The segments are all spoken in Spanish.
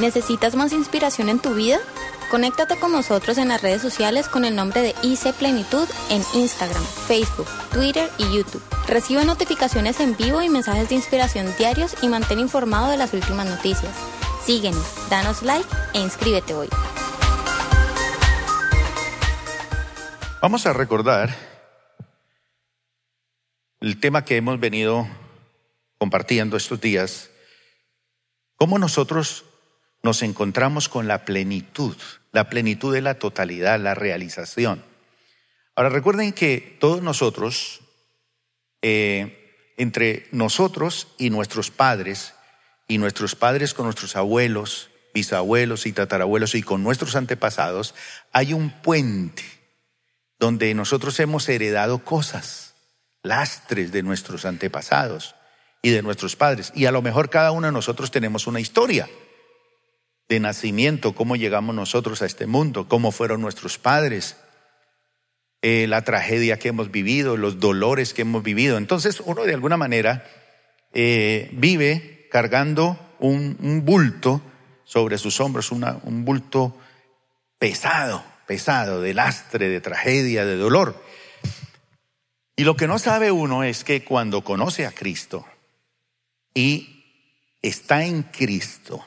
¿Necesitas más inspiración en tu vida? Conéctate con nosotros en las redes sociales con el nombre de IC Plenitud en Instagram, Facebook, Twitter y YouTube. Recibe notificaciones en vivo y mensajes de inspiración diarios y mantén informado de las últimas noticias. Síguenos, danos like e inscríbete hoy. Vamos a recordar el tema que hemos venido compartiendo estos días, cómo nosotros nos encontramos con la plenitud, la plenitud de la totalidad, la realización. Ahora recuerden que todos nosotros, eh, entre nosotros y nuestros padres, y nuestros padres con nuestros abuelos, bisabuelos y tatarabuelos y con nuestros antepasados, hay un puente donde nosotros hemos heredado cosas, lastres de nuestros antepasados y de nuestros padres. Y a lo mejor cada uno de nosotros tenemos una historia de nacimiento, cómo llegamos nosotros a este mundo, cómo fueron nuestros padres, eh, la tragedia que hemos vivido, los dolores que hemos vivido. Entonces uno de alguna manera eh, vive cargando un, bulto sobre sus hombros, un bulto pesado, pesado, de lastre, de tragedia, de dolor. Y lo que no sabe uno es que cuando conoce a Cristo y está en Cristo,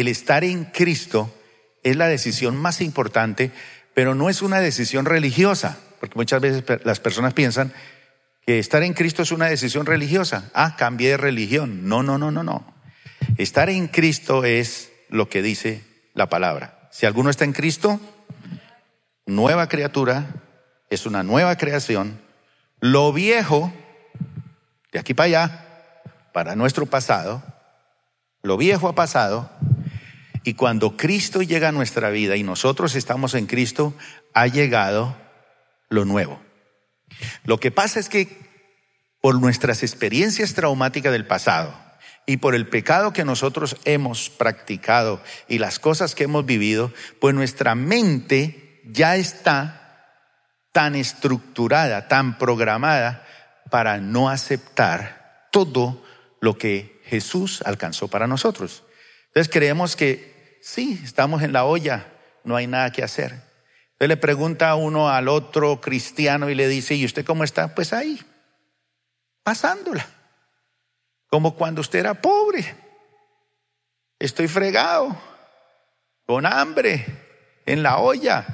el estar en Cristo es la decisión más importante, pero no es una decisión religiosa, porque muchas veces las personas piensan que estar en Cristo es una decisión religiosa. Ah, cambié de religión. No, no, no, no, no. Estar en Cristo es lo que dice la palabra. Si alguno está en Cristo, nueva criatura, es una nueva creación. Lo viejo, de aquí para allá, para nuestro pasado, lo viejo ha pasado y cuando Cristo llega a nuestra vida y nosotros estamos en Cristo, ha llegado lo nuevo. Lo que pasa es que por nuestras experiencias traumáticas del pasado y por el pecado que nosotros hemos practicado y las cosas que hemos vivido, pues nuestra mente ya está tan estructurada, tan programada para no aceptar todo lo que Jesús alcanzó para nosotros. Entonces creemos que Sí, estamos en la olla, no hay nada que hacer. Entonces le pregunta a uno al otro cristiano y le dice, ¿y usted cómo está? Pues ahí, pasándola. Como cuando usted era pobre. Estoy fregado, con hambre, en la olla.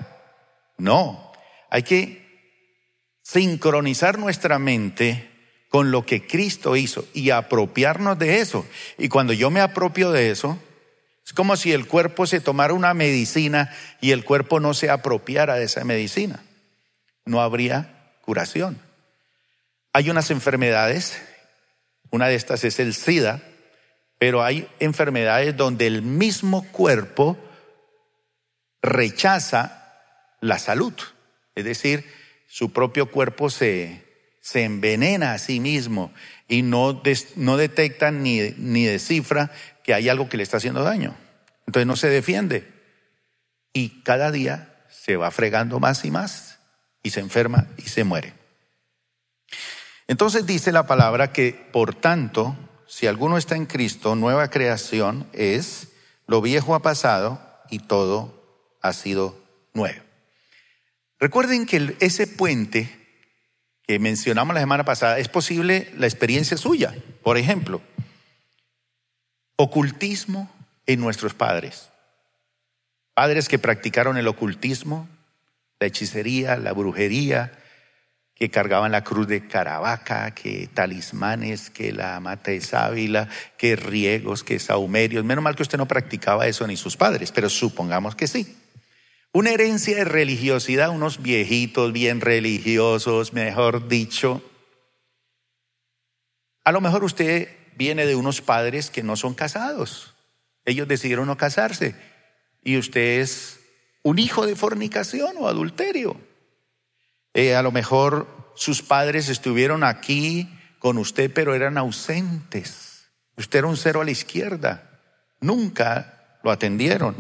No, hay que sincronizar nuestra mente con lo que Cristo hizo y apropiarnos de eso. Y cuando yo me apropio de eso, es como si el cuerpo se tomara una medicina y el cuerpo no se apropiara de esa medicina. No habría curación. Hay unas enfermedades, una de estas es el SIDA, pero hay enfermedades donde el mismo cuerpo rechaza la salud. Es decir, su propio cuerpo se, se envenena a sí mismo y no, no detecta ni, ni descifra que hay algo que le está haciendo daño. Entonces no se defiende. Y cada día se va fregando más y más y se enferma y se muere. Entonces dice la palabra que, por tanto, si alguno está en Cristo, nueva creación es, lo viejo ha pasado y todo ha sido nuevo. Recuerden que ese puente que mencionamos la semana pasada es posible la experiencia suya. Por ejemplo, Ocultismo en nuestros padres. Padres que practicaron el ocultismo, la hechicería, la brujería, que cargaban la cruz de Caravaca, que talismanes, que la mata de sábila, que riegos, que saumerios. Menos mal que usted no practicaba eso ni sus padres, pero supongamos que sí. Una herencia de religiosidad, unos viejitos bien religiosos, mejor dicho. A lo mejor usted viene de unos padres que no son casados. Ellos decidieron no casarse. Y usted es un hijo de fornicación o adulterio. Eh, a lo mejor sus padres estuvieron aquí con usted, pero eran ausentes. Usted era un cero a la izquierda. Nunca lo atendieron.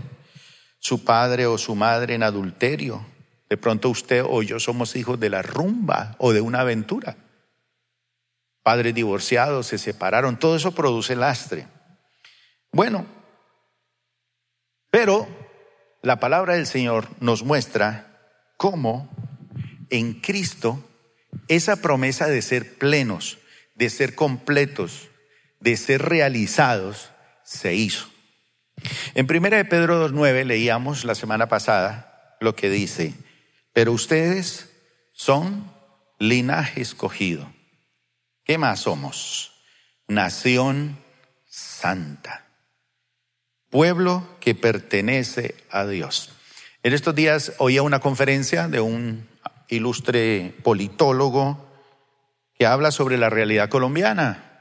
Su padre o su madre en adulterio. De pronto usted o yo somos hijos de la rumba o de una aventura padres divorciados, se separaron, todo eso produce lastre. Bueno, Pero la palabra del Señor nos muestra cómo en Cristo esa promesa de ser plenos, de ser completos, de ser realizados, se hizo. En 1 de Pedro 2.9 leíamos la semana pasada lo que dice, pero ustedes son linaje escogido. ¿Qué más somos? Nación santa, pueblo que pertenece a Dios. En estos días oía una conferencia de un ilustre politólogo que habla sobre la realidad colombiana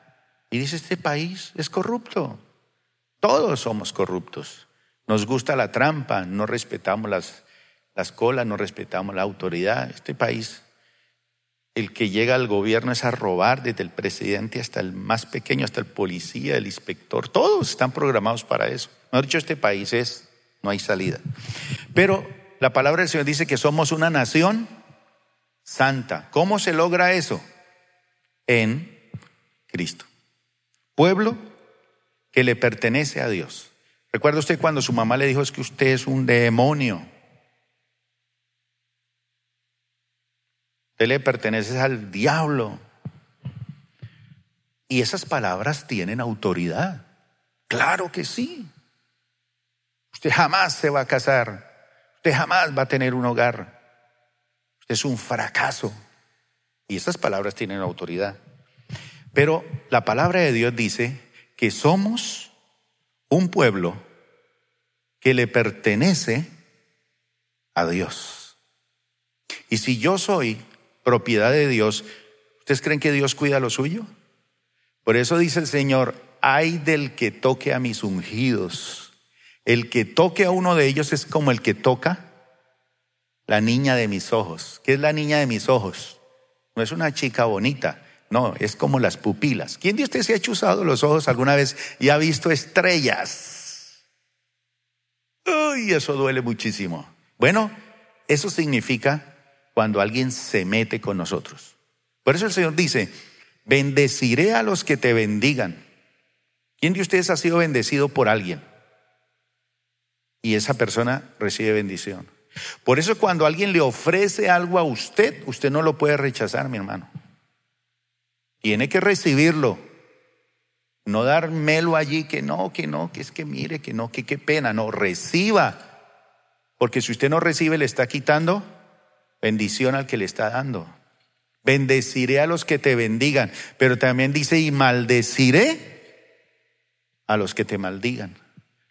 y dice, este país es corrupto. Todos somos corruptos. Nos gusta la trampa, no respetamos las, las colas, no respetamos la autoridad. Este país, el que llega al gobierno es a robar desde el presidente hasta el más pequeño, hasta el policía, el inspector. Todos están programados para eso. No dicho, este país es, no hay salida. Pero la palabra del Señor dice que somos una nación santa. ¿Cómo se logra eso? En Cristo. Pueblo que le pertenece a Dios. ¿Recuerda usted cuando su mamá le dijo es que usted es un demonio? Le pertenece al diablo. Y esas palabras tienen autoridad. Claro que sí. Usted jamás se va a casar. Usted jamás va a tener un hogar. Usted es un fracaso. Y esas palabras tienen autoridad. Pero la palabra de Dios dice que somos un pueblo que le pertenece a Dios. Y si yo soy propiedad de Dios, ¿ustedes creen que Dios cuida lo suyo? Por eso dice el Señor, hay del que toque a mis ungidos. El que toque a uno de ellos es como el que toca la niña de mis ojos. ¿Qué es la niña de mis ojos? No es una chica bonita, no, es como las pupilas. ¿Quién de ustedes se ha chuzado los ojos alguna vez y ha visto estrellas? Uy, eso duele muchísimo. Bueno, eso significa cuando alguien se mete con nosotros. Por eso el Señor dice, bendeciré a los que te bendigan. ¿Quién de ustedes ha sido bendecido por alguien? Y esa persona recibe bendición. Por eso cuando alguien le ofrece algo a usted, usted no lo puede rechazar, mi hermano. Tiene que recibirlo. No dármelo allí que no, que no, que es que mire, que no, que qué pena. No, reciba. Porque si usted no recibe, le está quitando bendición al que le está dando. Bendeciré a los que te bendigan. Pero también dice, y maldeciré a los que te maldigan.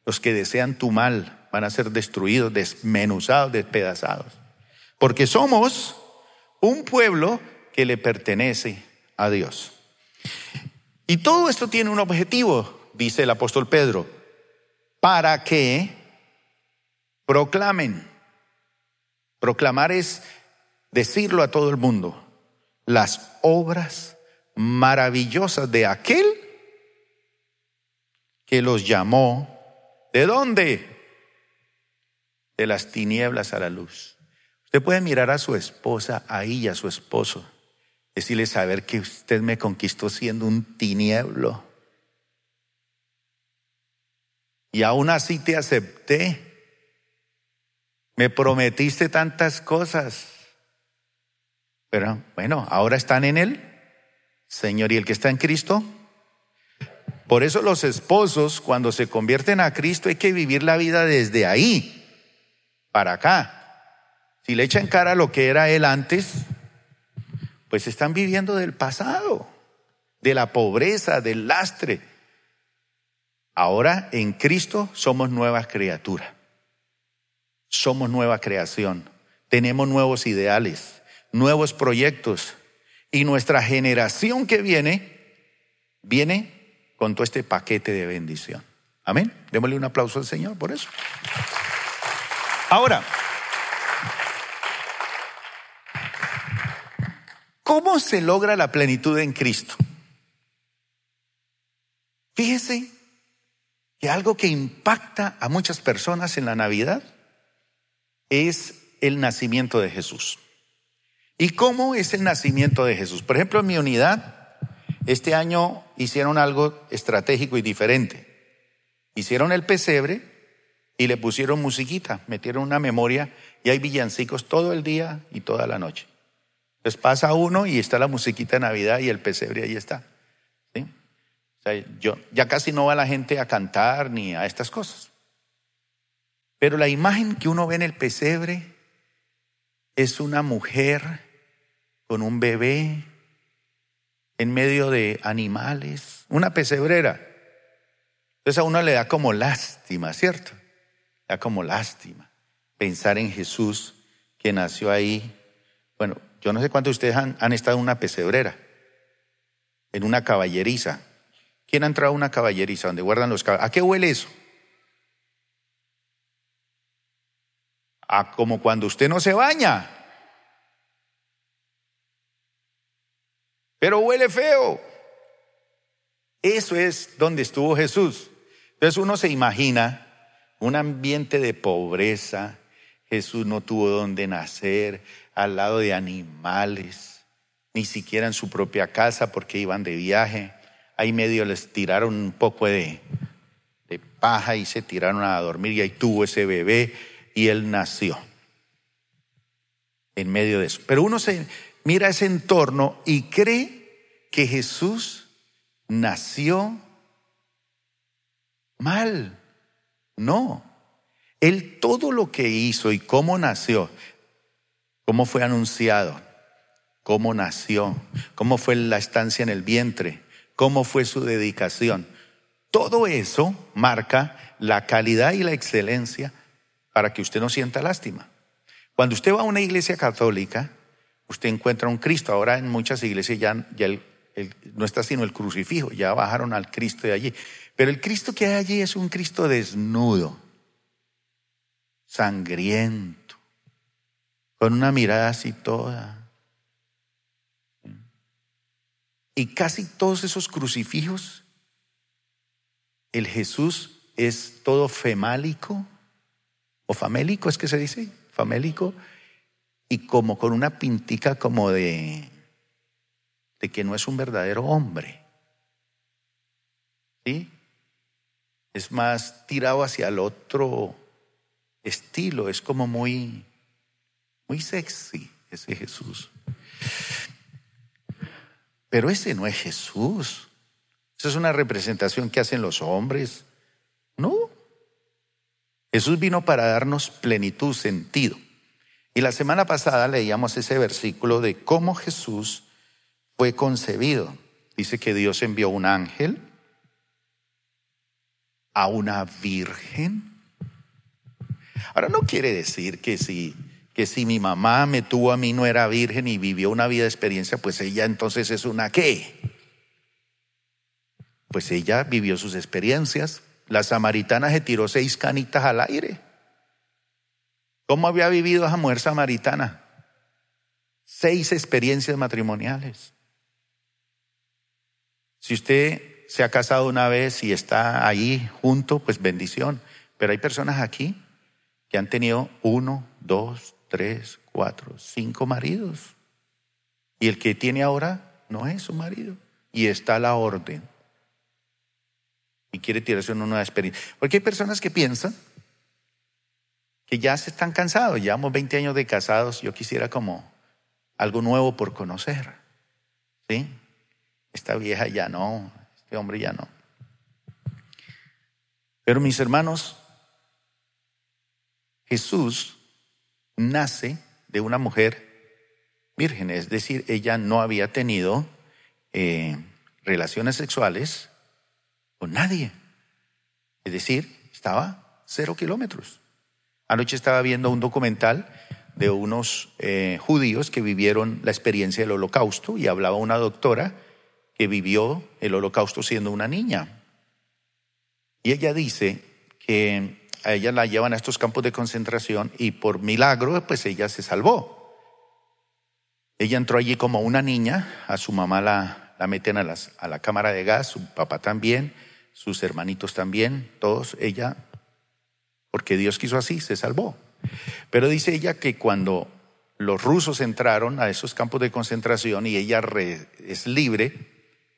Los que desean tu mal van a ser destruidos, desmenuzados, despedazados. Porque somos un pueblo que le pertenece a Dios. Y todo esto tiene un objetivo, dice el apóstol Pedro, para que proclamen. Proclamar es decirlo a todo el mundo, las obras maravillosas de aquel que los llamó. ¿De dónde? De las tinieblas a la luz. Usted puede mirar a su esposa ahí y a su esposo Decirle saber que usted me conquistó siendo un tinieblo. Y aún así te acepté. Me prometiste tantas cosas. Pero bueno, ahora están en Él, Señor, y el que está en Cristo. Por eso los esposos, cuando se convierten a Cristo, hay que vivir la vida desde ahí, para acá. Si le echan cara a lo que era Él antes, pues están viviendo del pasado, de la pobreza, del lastre. Ahora en Cristo somos nuevas criaturas, somos nueva creación, tenemos nuevos ideales, nuevos proyectos y nuestra generación que viene, viene con todo este paquete de bendición. Amén. Démosle un aplauso al Señor por eso. Ahora, ¿Cómo se logra la plenitud en Cristo? Fíjese que algo que impacta a muchas personas en la Navidad es el nacimiento de Jesús. ¿Y cómo es el nacimiento de Jesús? Por ejemplo, en mi unidad, este año hicieron algo estratégico y diferente. Hicieron el pesebre y le pusieron musiquita, metieron una memoria y hay villancicos todo el día y toda la noche. Entonces pasa uno y está la musiquita de Navidad y el pesebre ahí está. ¿sí? O sea, yo, ya casi no va la gente a cantar ni a estas cosas. Pero la imagen que uno ve en el pesebre es una mujer con un bebé en medio de animales, una pesebrera. Entonces a uno le da como lástima, ¿cierto? Da como lástima pensar en Jesús que nació ahí. Bueno, yo no sé cuántos de ustedes han, estado en una pesebrera, en una caballeriza. ¿Quién ha entrado a una caballeriza donde guardan los caballos? ¿A qué huele eso? A como cuando usted no se baña. Pero huele feo. Eso es donde estuvo Jesús. Entonces uno se imagina un ambiente de pobreza. Jesús no tuvo donde nacer, al lado de animales, ni siquiera en su propia casa porque iban de viaje. Ahí medio les tiraron un poco de, de paja y se tiraron a dormir y ahí tuvo ese bebé y él nació en medio de eso. Pero uno se mira ese entorno y cree que Jesús nació mal. No. Él todo lo que hizo y cómo nació, cómo fue anunciado, cómo nació, cómo fue la estancia en el vientre, cómo fue su dedicación. Todo eso marca la calidad y la excelencia para que usted no sienta lástima. Cuando usted va a una iglesia católica, usted encuentra un Cristo. Ahora en muchas iglesias ya, no está sino el crucifijo, ya bajaron al Cristo de allí. Pero el Cristo que hay allí es un Cristo desnudo, sangriento, con una mirada así toda. Y casi todos esos crucifijos, el Jesús es todo femálico, o famélico es que se dice, famélico, y como con una pintica como de, de que no es un verdadero hombre. ¿Sí? es más tirado hacia el otro estilo, es como muy, muy sexy ese Jesús. Pero ese no es Jesús. Esa es una representación que hacen los hombres. No. Jesús vino para darnos plenitud, sentido. Y la semana pasada leíamos ese versículo de cómo Jesús fue concebido. Dice que Dios envió un ángel a una virgen? Ahora no quiere decir que si, que si mi mamá me tuvo a mí no era virgen y vivió una vida de experiencia, pues ella entonces es una qué. Pues ella vivió sus experiencias. La samaritana se tiró seis canitas al aire. ¿Cómo había vivido esa mujer samaritana? Seis experiencias matrimoniales. Si usted se ha casado una vez y está ahí junto, pues bendición. Pero hay personas aquí que han tenido uno, dos, tres, cuatro, cinco maridos. Y el que tiene ahora no es su marido. Y está la orden. Y quiere tirarse en una experiencia. Porque hay personas que piensan que ya se están cansados. Llevamos 20 años de casados. Yo quisiera como algo nuevo por conocer. ¿Sí? Esta vieja ya no, este hombre ya no. Pero mis hermanos, Jesús nace de una mujer virgen, es decir, ella no había tenido eh, relaciones sexuales con nadie. Es decir, estaba cero kilómetros. Anoche estaba viendo un documental de unos eh, judíos que vivieron la experiencia del holocausto y hablaba una doctora que vivió el holocausto siendo una niña. Y ella dice que a ella la llevan a estos campos de concentración y por milagro pues ella se salvó. Ella entró allí como una niña, a su mamá la, la meten a, las, a la cámara de gas, su papá también, sus hermanitos también, todos, ella, porque Dios quiso así, se salvó. Pero dice ella que cuando los rusos entraron a esos campos de concentración y ella es libre,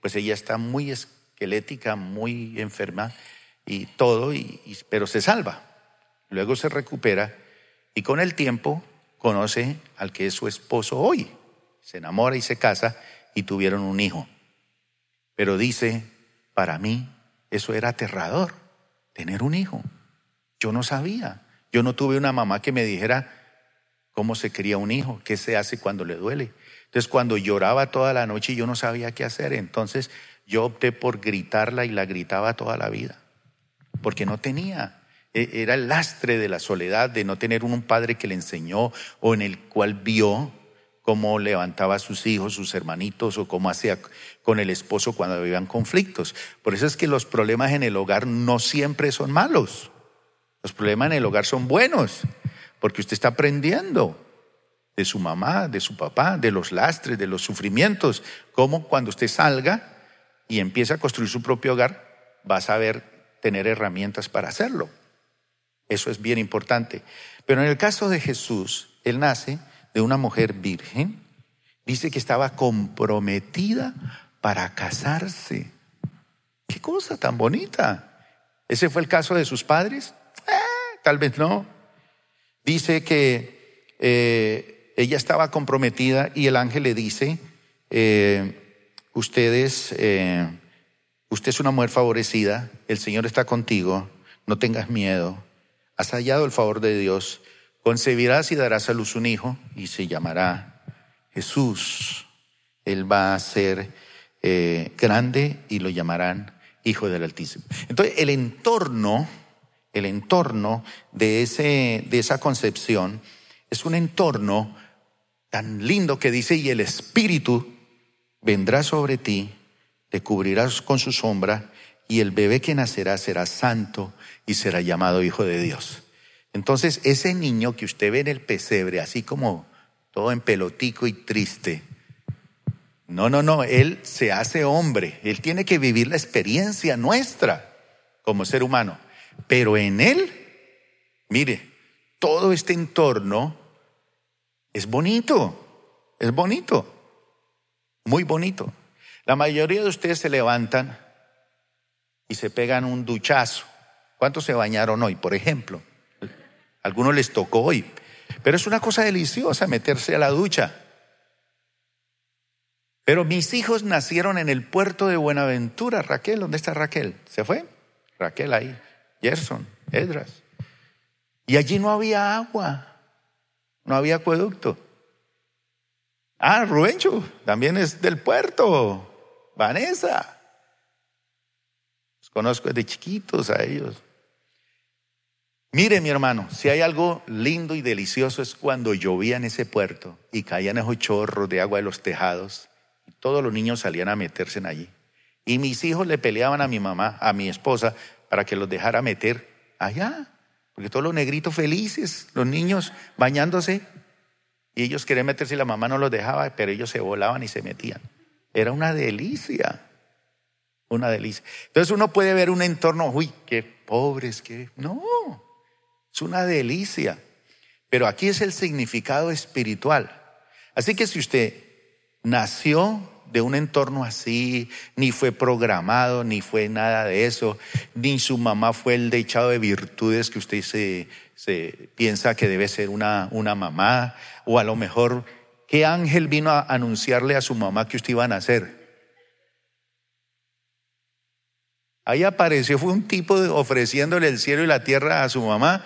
pues ella está muy esquelética, muy enferma y todo, pero se salva. luego se recupera y con el tiempo conoce al que es su esposo hoy. Se enamora y se casa y tuvieron un hijo. Pero dice, para mí eso era aterrador, tener un hijo. Yo no sabía. Yo no tuve una mamá que me dijera cómo se cría un hijo, qué se hace cuando le duele. Entonces cuando lloraba toda la noche yo no sabía qué hacer, entonces yo opté por gritarla y la gritaba toda la vida, porque no tenía. E, era el lastre de la soledad, de no tener un padre que le enseñó o en el cual vio cómo levantaba a sus hijos, sus hermanitos o cómo hacía con el esposo cuando vivían conflictos. Por eso es que los problemas en el hogar no siempre son malos. Los problemas en el hogar son buenos, porque usted está aprendiendo de su mamá, de su papá, de los lastres, de los sufrimientos, cómo cuando usted salga y empiece a construir su propio hogar, va a saber tener herramientas para hacerlo. Eso es bien importante. Pero en el caso de Jesús, él nace de una mujer virgen, dice que estaba comprometida para casarse. Qué cosa tan bonita. ¿Ese fue el caso de sus padres? Eh, tal vez no. Dice que eh, ella estaba comprometida y el ángel le dice, eh, ustedes, usted es una mujer favorecida, el Señor está contigo, no tengas miedo, has hallado el favor de Dios Concebirás y darás a luz un hijo y se llamará Jesús. Él va a ser eh, grande y lo llamarán Hijo del Altísimo. Entonces, el entorno, el entorno de, ese, de esa concepción es un entorno tan lindo que dice, y el Espíritu vendrá sobre ti, te cubrirás con su sombra, y el bebé que nacerá será santo y será llamado Hijo de Dios. Entonces, ese niño que usted ve en el pesebre, así como todo en pelotico y triste, no, no, no, él se hace hombre, él tiene que vivir la experiencia nuestra como ser humano, pero en él, mire, todo este entorno es bonito, es bonito, muy bonito. La mayoría de ustedes se levantan y se pegan un duchazo. ¿Cuántos se bañaron hoy, por ejemplo? algunos les tocó hoy. Pero es una cosa deliciosa meterse a la ducha. Pero mis hijos nacieron en el puerto de Buenaventura. Raquel, ¿dónde está Raquel? ¿Se fue? Raquel ahí. Gerson, Edras. Y allí no había agua. No había acueducto. Ah, Rubencho, también es del puerto. Vanessa. Los conozco desde chiquitos a ellos. Mire mi hermano, si hay algo lindo y delicioso es cuando llovía en ese puerto y caían esos chorros de agua de los tejados y todos los niños salían a meterse en allí. Y mis hijos le peleaban a mi mamá, a mi esposa, para que los dejara meter allá. Porque todos los negritos felices, los niños bañándose, y ellos querían meterse y la mamá no los dejaba, pero ellos se volaban y se metían. Era una delicia, una delicia. Entonces uno puede ver un entorno, uy, qué pobres, qué... No, es una delicia. Pero aquí es el significado espiritual. Así que si usted nació de un entorno así, ni fue programado, ni fue nada de eso, ni su mamá fue el dechado de virtudes que usted se, se piensa que debe ser una, una mamá, o a lo mejor, ¿qué ángel vino a anunciarle a su mamá que usted iba a nacer? Ahí apareció, fue un tipo ofreciéndole el cielo y la tierra a su mamá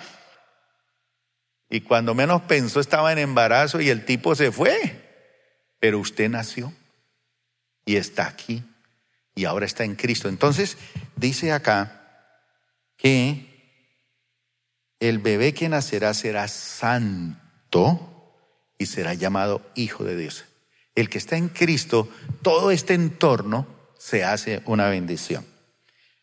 y cuando menos pensó estaba en embarazo y el tipo se fue. Pero usted nació y está aquí y ahora está en Cristo. Entonces dice acá que el bebé que nacerá será santo y será llamado hijo de Dios. El que está en Cristo, todo este entorno se hace una bendición.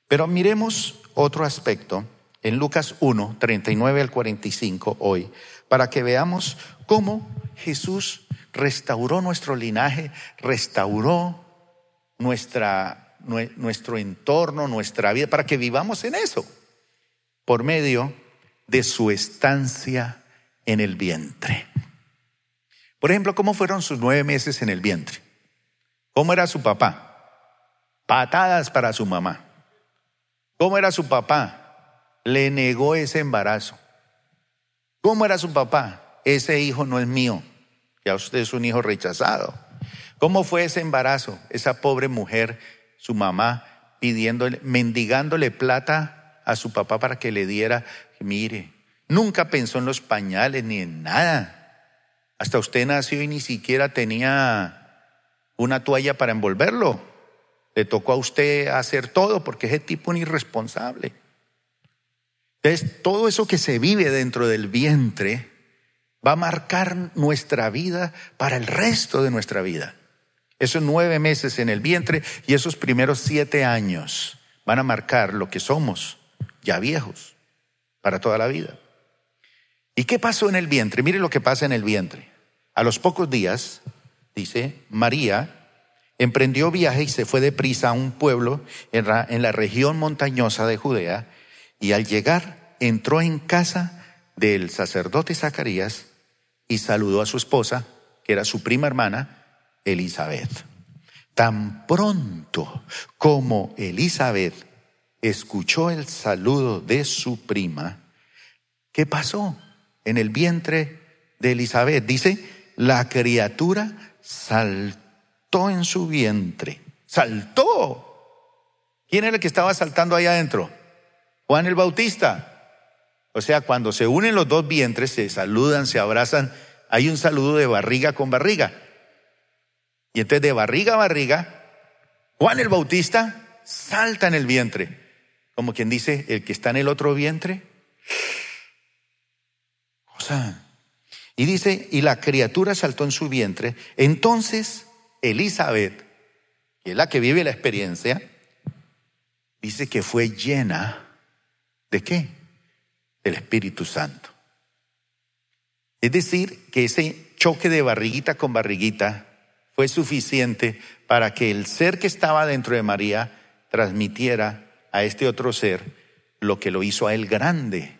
Pero miremos otro aspecto en Lucas 1, 39 al 45 hoy, para que veamos cómo Jesús restauró nuestro linaje, restauró nuestra, nuestro entorno, nuestra vida, para que vivamos en eso, por medio de su estancia en el vientre. Por ejemplo, ¿cómo fueron sus nueve meses en el vientre? ¿Cómo era su papá? Patadas para su mamá. ¿Cómo era su papá? le negó ese embarazo. ¿Cómo era su papá? Ese hijo no es mío. Ya usted es un hijo rechazado. ¿Cómo fue ese embarazo? Esa pobre mujer, su mamá, pidiéndole, mendigándole plata a su papá para que le diera, mire, nunca pensó en los pañales ni en nada. Hasta usted nació y ni siquiera tenía una toalla para envolverlo. Le tocó a usted hacer todo porque ese tipo un irresponsable. Entonces, todo eso que se vive dentro del vientre va a marcar nuestra vida para el resto de nuestra vida. Esos nueve meses en el vientre y esos primeros siete años van a marcar lo que somos, ya viejos, para toda la vida. ¿Y qué pasó en el vientre? Mire lo que pasa en el vientre. A los pocos días, dice, María emprendió viaje y se fue deprisa a un pueblo en la, en la región montañosa de Judea y al llegar entró en casa del sacerdote Zacarías y saludó a su esposa, que era su prima hermana, Elizabeth. Tan pronto como Elizabeth escuchó el saludo de su prima, ¿qué pasó en el vientre de Elizabeth? Dice, la criatura saltó en su vientre. Saltó. ¿Quién era el que estaba saltando ahí adentro? Juan el Bautista. O sea, cuando se unen los dos vientres, se saludan, se abrazan, hay un saludo de barriga con barriga. Y entonces de barriga a barriga, Juan el Bautista salta en el vientre. Como quien dice, el que está en el otro vientre. O sea, y dice, y la criatura saltó en su vientre. Entonces Elizabeth, que es la que vive la experiencia, dice que fue llena de qué? Del Espíritu Santo. Es decir, que ese choque de barriguita con barriguita fue suficiente para que el ser que estaba dentro de María transmitiera a este otro ser lo que lo hizo a él grande,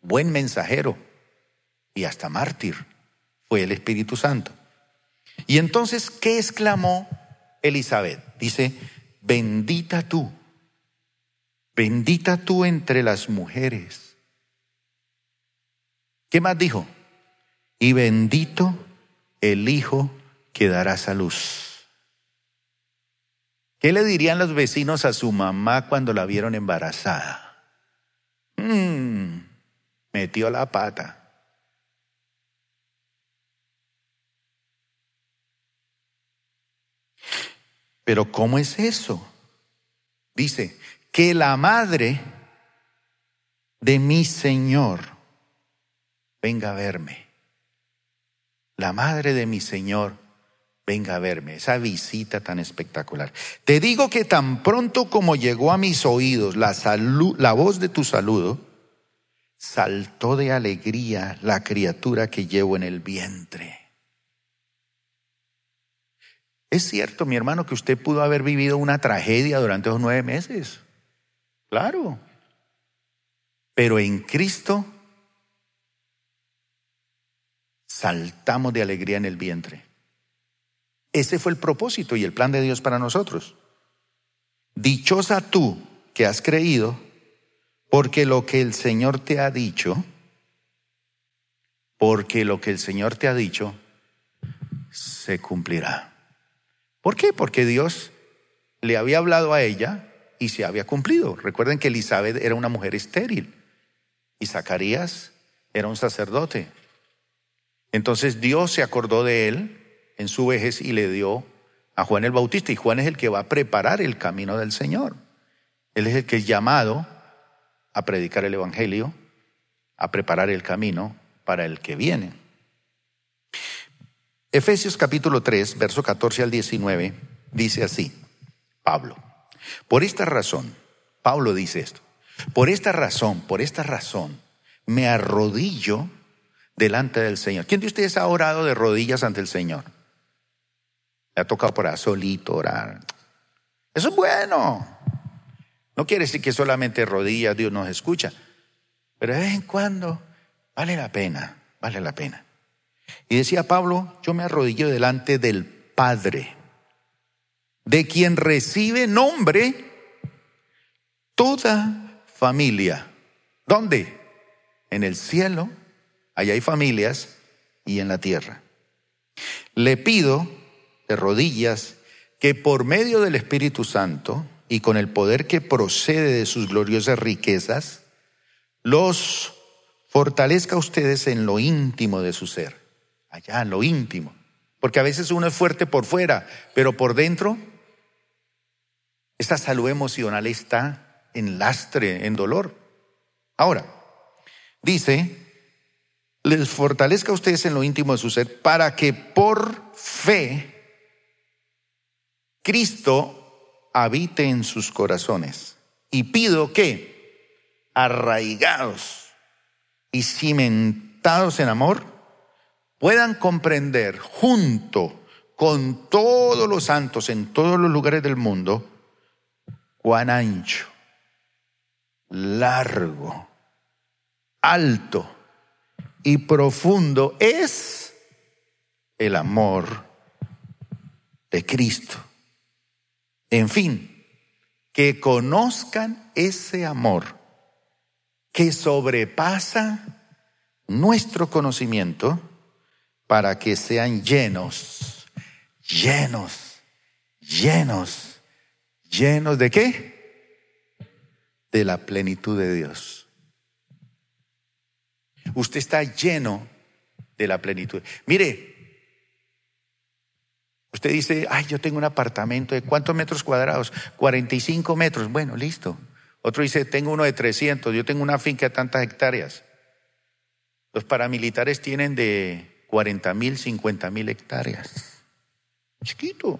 buen mensajero y hasta mártir. Fue el Espíritu Santo. Y entonces, ¿qué exclamó Elizabeth? Dice, bendita tú, bendita tú entre las mujeres. ¿Qué más dijo? Y bendito el Hijo que darás a luz. ¿Qué le dirían los vecinos a su mamá cuando la vieron embarazada? Mmm, metió la pata. Pero ¿cómo es eso? Dice, que la madre de mi Señor venga a verme. La madre de mi Señor venga a verme, esa visita tan espectacular. Te digo que tan pronto como llegó a mis oídos la, la voz de tu saludo, saltó de alegría la criatura que llevo en el vientre. Es cierto, mi hermano, que usted pudo haber vivido una tragedia durante esos nueve meses. Claro. Pero en Cristo saltamos de alegría en el vientre. Ese fue el propósito y el plan de Dios para nosotros. Dichosa tú que has creído, porque lo que el Señor te ha dicho, porque lo que el Señor te ha dicho, se cumplirá. ¿Por qué? Porque Dios le había hablado a ella y se había cumplido. Recuerden que Elizabeth era una mujer estéril y Zacarías era un sacerdote. Entonces Dios se acordó de él en su vejez y le dio a Juan el Bautista. Y Juan es el que va a preparar el camino del Señor. Él es el que es llamado a predicar el Evangelio, a preparar el camino para el que viene. Efesios capítulo 3, verso 14 al 19, dice así, Pablo, por esta razón, Pablo dice esto, por esta razón, por esta razón, me arrodillo delante del Señor. ¿Quién de ustedes ha orado de rodillas ante el Señor? Le ha tocado por ahí solito orar. Eso es bueno. No quiere decir que solamente rodillas Dios nos escucha, pero de vez en cuando vale la pena, vale la pena. Y decía Pablo, yo me arrodillo delante del Padre, de quien recibe nombre toda familia. ¿Dónde? En el cielo, allá hay familias y en la tierra. Le pido de rodillas que por medio del Espíritu Santo y con el poder que procede de sus gloriosas riquezas, los fortalezca a ustedes en lo íntimo de su ser, allá en lo íntimo. Porque a veces uno es fuerte por fuera, pero por dentro, esta salud emocional está en lastre, en dolor. Ahora, dice, les fortalezca a ustedes en lo íntimo de su ser para que por fe Cristo habite en sus corazones. Y pido que, arraigados y cimentados en amor, puedan comprender junto con todos los santos en todos los lugares del mundo cuán ancho, largo, alto y profundo es el amor de Cristo en fin, que conozcan ese amor que sobrepasa nuestro conocimiento para que sean llenos, llenos, llenos, llenos de qué? De la plenitud de Dios. Usted está lleno de la plenitud. Mire, Usted dice, ay, yo tengo un apartamento de cuántos metros cuadrados? 45 metros. Bueno, listo. Otro dice, tengo uno de 300, yo tengo una finca de tantas hectáreas. Los paramilitares tienen de 40 mil, 50 mil hectáreas. Chiquito.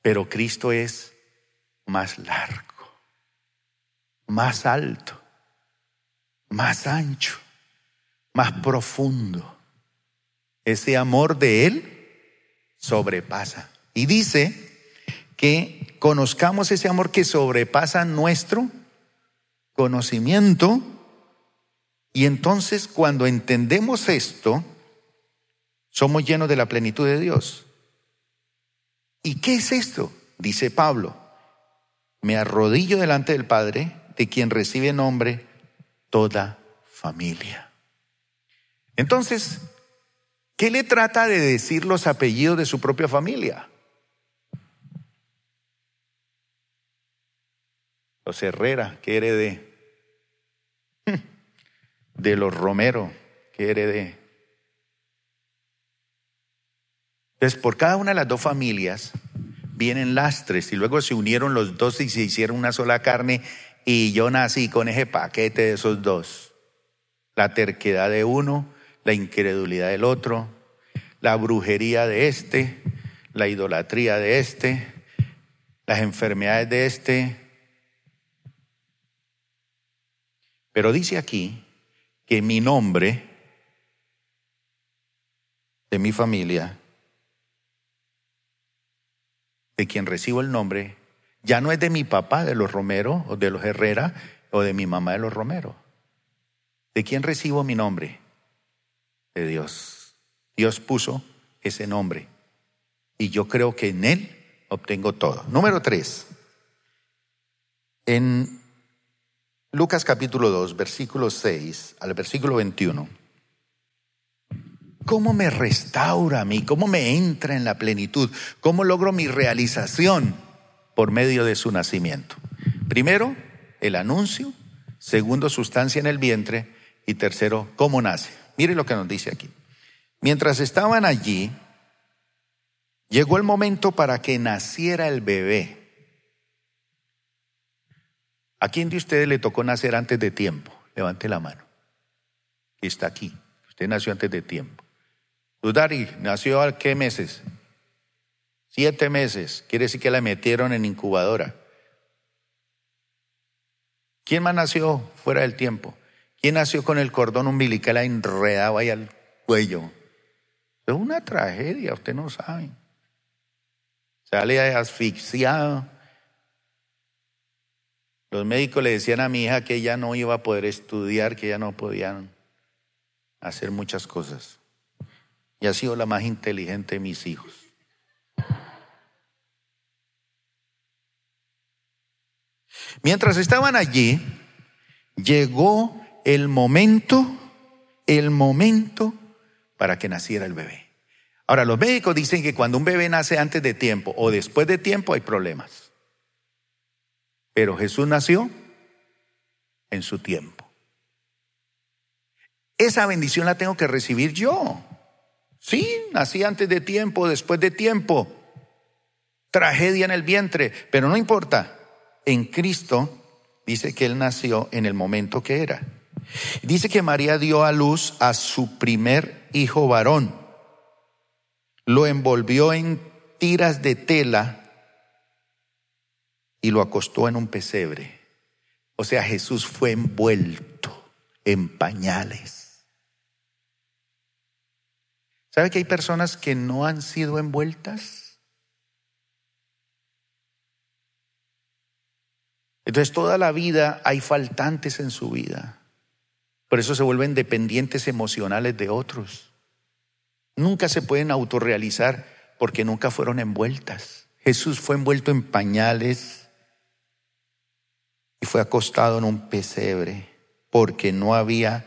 Pero Cristo es más largo, más alto, más ancho, más profundo ese amor de Él sobrepasa. Y dice que conozcamos ese amor que sobrepasa nuestro conocimiento. Y entonces cuando entendemos esto, somos llenos de la plenitud de Dios. ¿Y qué es esto? Dice Pablo, me arrodillo delante del Padre, de quien recibe nombre toda familia. Entonces, ¿Qué le trata de decir los apellidos de su propia familia? Los Herrera, que heredé. De los Romero, que heredé. Entonces, por cada una de las dos familias vienen lastres y luego se unieron los dos y se hicieron una sola carne y yo nací con ese paquete de esos dos. La terquedad de uno la incredulidad del otro, la brujería de este, la idolatría de este, las enfermedades de este. Pero dice aquí que mi nombre de mi familia, de quien recibo el nombre, ya no es de mi papá, de los Romero, o de los Herrera, o de mi mamá de los Romero. ¿De quién recibo mi nombre? Dios. Dios puso ese nombre y yo creo que en Él obtengo todo. Número tres, en Lucas capítulo 2, versículo 6 al versículo 21. ¿Cómo me restaura a mí? ¿Cómo me entra en la plenitud? ¿Cómo logro mi realización por medio de su nacimiento? Primero, el anuncio. Segundo, sustancia en el vientre. Y tercero, cómo nace. Mire lo que nos dice aquí. Mientras estaban allí, llegó el momento para que naciera el bebé. ¿A quién de ustedes le tocó nacer antes de tiempo? Levante la mano. Está aquí. Usted nació antes de tiempo. Dudari nació a qué meses? Siete meses. Quiere decir que la metieron en incubadora. ¿Quién más nació fuera del tiempo? ¿Quién nació con el cordón umbilical enredado ahí al cuello? Es una tragedia, usted no sabe. Sale asfixiado. Los médicos le decían a mi hija que ella no iba a poder estudiar, que ella no podía hacer muchas cosas. Y ha sido la más inteligente de mis hijos. Mientras estaban allí, llegó el momento, el momento para que naciera el bebé. Ahora, los médicos dicen que cuando un bebé nace antes de tiempo o después de tiempo hay problemas. Pero Jesús nació en su tiempo. Esa bendición la tengo que recibir yo. Sí, nací antes de tiempo, después de tiempo. Tragedia en el vientre, pero no importa. En Cristo dice que Él nació en el momento que era. Dice que María dio a luz a su primer hijo varón. Lo envolvió en tiras de tela y lo acostó en un pesebre. O sea, Jesús fue envuelto en pañales. ¿Sabe que hay personas que no han sido envueltas? Entonces toda la vida hay faltantes en su vida. Por eso se vuelven dependientes emocionales de otros. Nunca se pueden autorrealizar porque nunca fueron envueltas. Jesús fue envuelto en pañales y fue acostado en un pesebre porque no había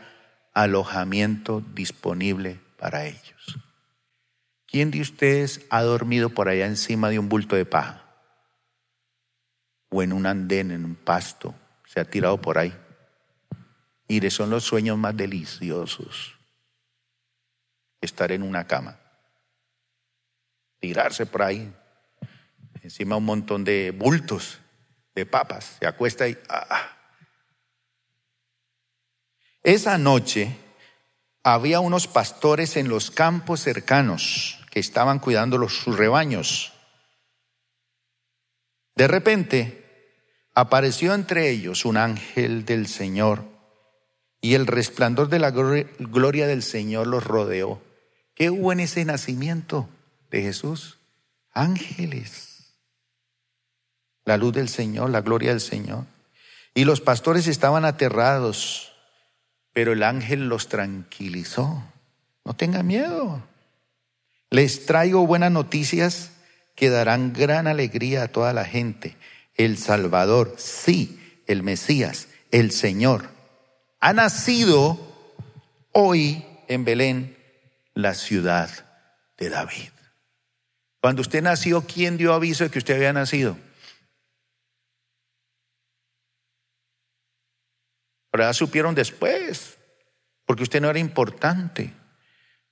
alojamiento disponible para ellos. ¿Quién de ustedes ha dormido por allá encima de un bulto de paja? O en un andén, en un pasto, se ha tirado por ahí. Mire, son los sueños más deliciosos. Estar en una cama, tirarse por ahí, encima un montón de bultos, de papas, se acuesta y... Ah, ah. Esa noche había unos pastores en los campos cercanos que estaban cuidando los, sus rebaños. De repente apareció entre ellos un ángel del Señor y el resplandor de la gloria del Señor los rodeó. ¿Qué hubo en ese nacimiento de Jesús? Ángeles. La luz del Señor, la gloria del Señor. Y los pastores estaban aterrados, pero el ángel los tranquilizó. No tengan miedo. Les traigo buenas noticias que darán gran alegría a toda la gente. El Salvador, sí, el Mesías, el Señor ha nacido hoy en Belén, la ciudad de David. Cuando usted nació, ¿quién dio aviso de que usted había nacido? Ahora supieron después, porque usted no era importante.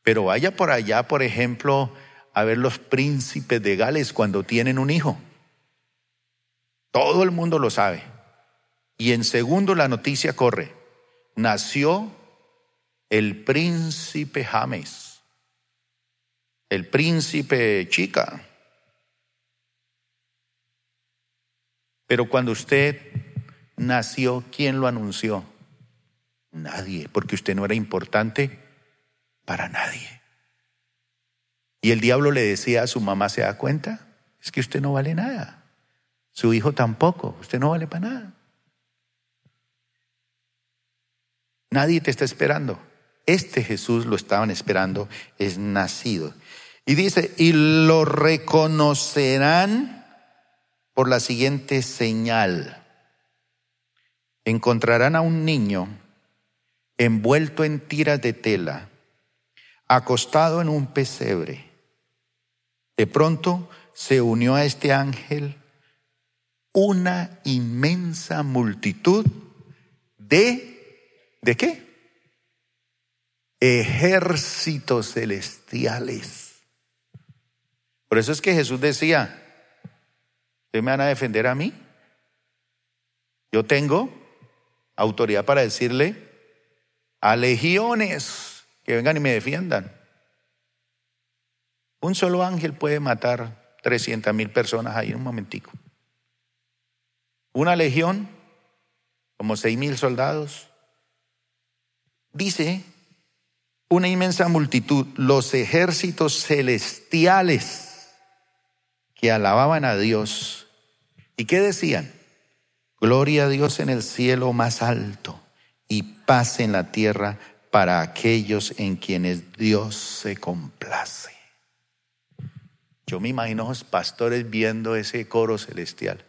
Pero vaya por allá, por ejemplo, a ver los príncipes de Gales cuando tienen un hijo. Todo el mundo lo sabe. Y en segundo la noticia corre nació el príncipe James, el príncipe chica. Pero cuando usted nació, ¿quién lo anunció? Nadie, porque usted no era importante para nadie. Y el diablo le decía a su mamá, ¿se da cuenta? Es que usted no vale nada. Su hijo tampoco, usted no vale para nada. Nadie te está esperando. Este Jesús lo estaban esperando, es nacido. Y dice, y lo reconocerán por la siguiente señal. Encontrarán a un niño envuelto en tiras de tela, acostado en un pesebre. De pronto se unió a este ángel una inmensa multitud de ¿De qué? Ejércitos celestiales. Por eso es que Jesús decía, ¿ustedes me van a defender a mí? Yo tengo autoridad para decirle a legiones que vengan y me defiendan. Un solo ángel puede matar 300 mil personas ahí en un momentico. Una legión, como seis mil soldados, dice una inmensa multitud, los ejércitos celestiales que alababan a Dios. ¿Y qué decían? Gloria a Dios en el cielo más alto y paz en la tierra para aquellos en quienes Dios se complace. Yo me imagino los pastores viendo ese coro celestial.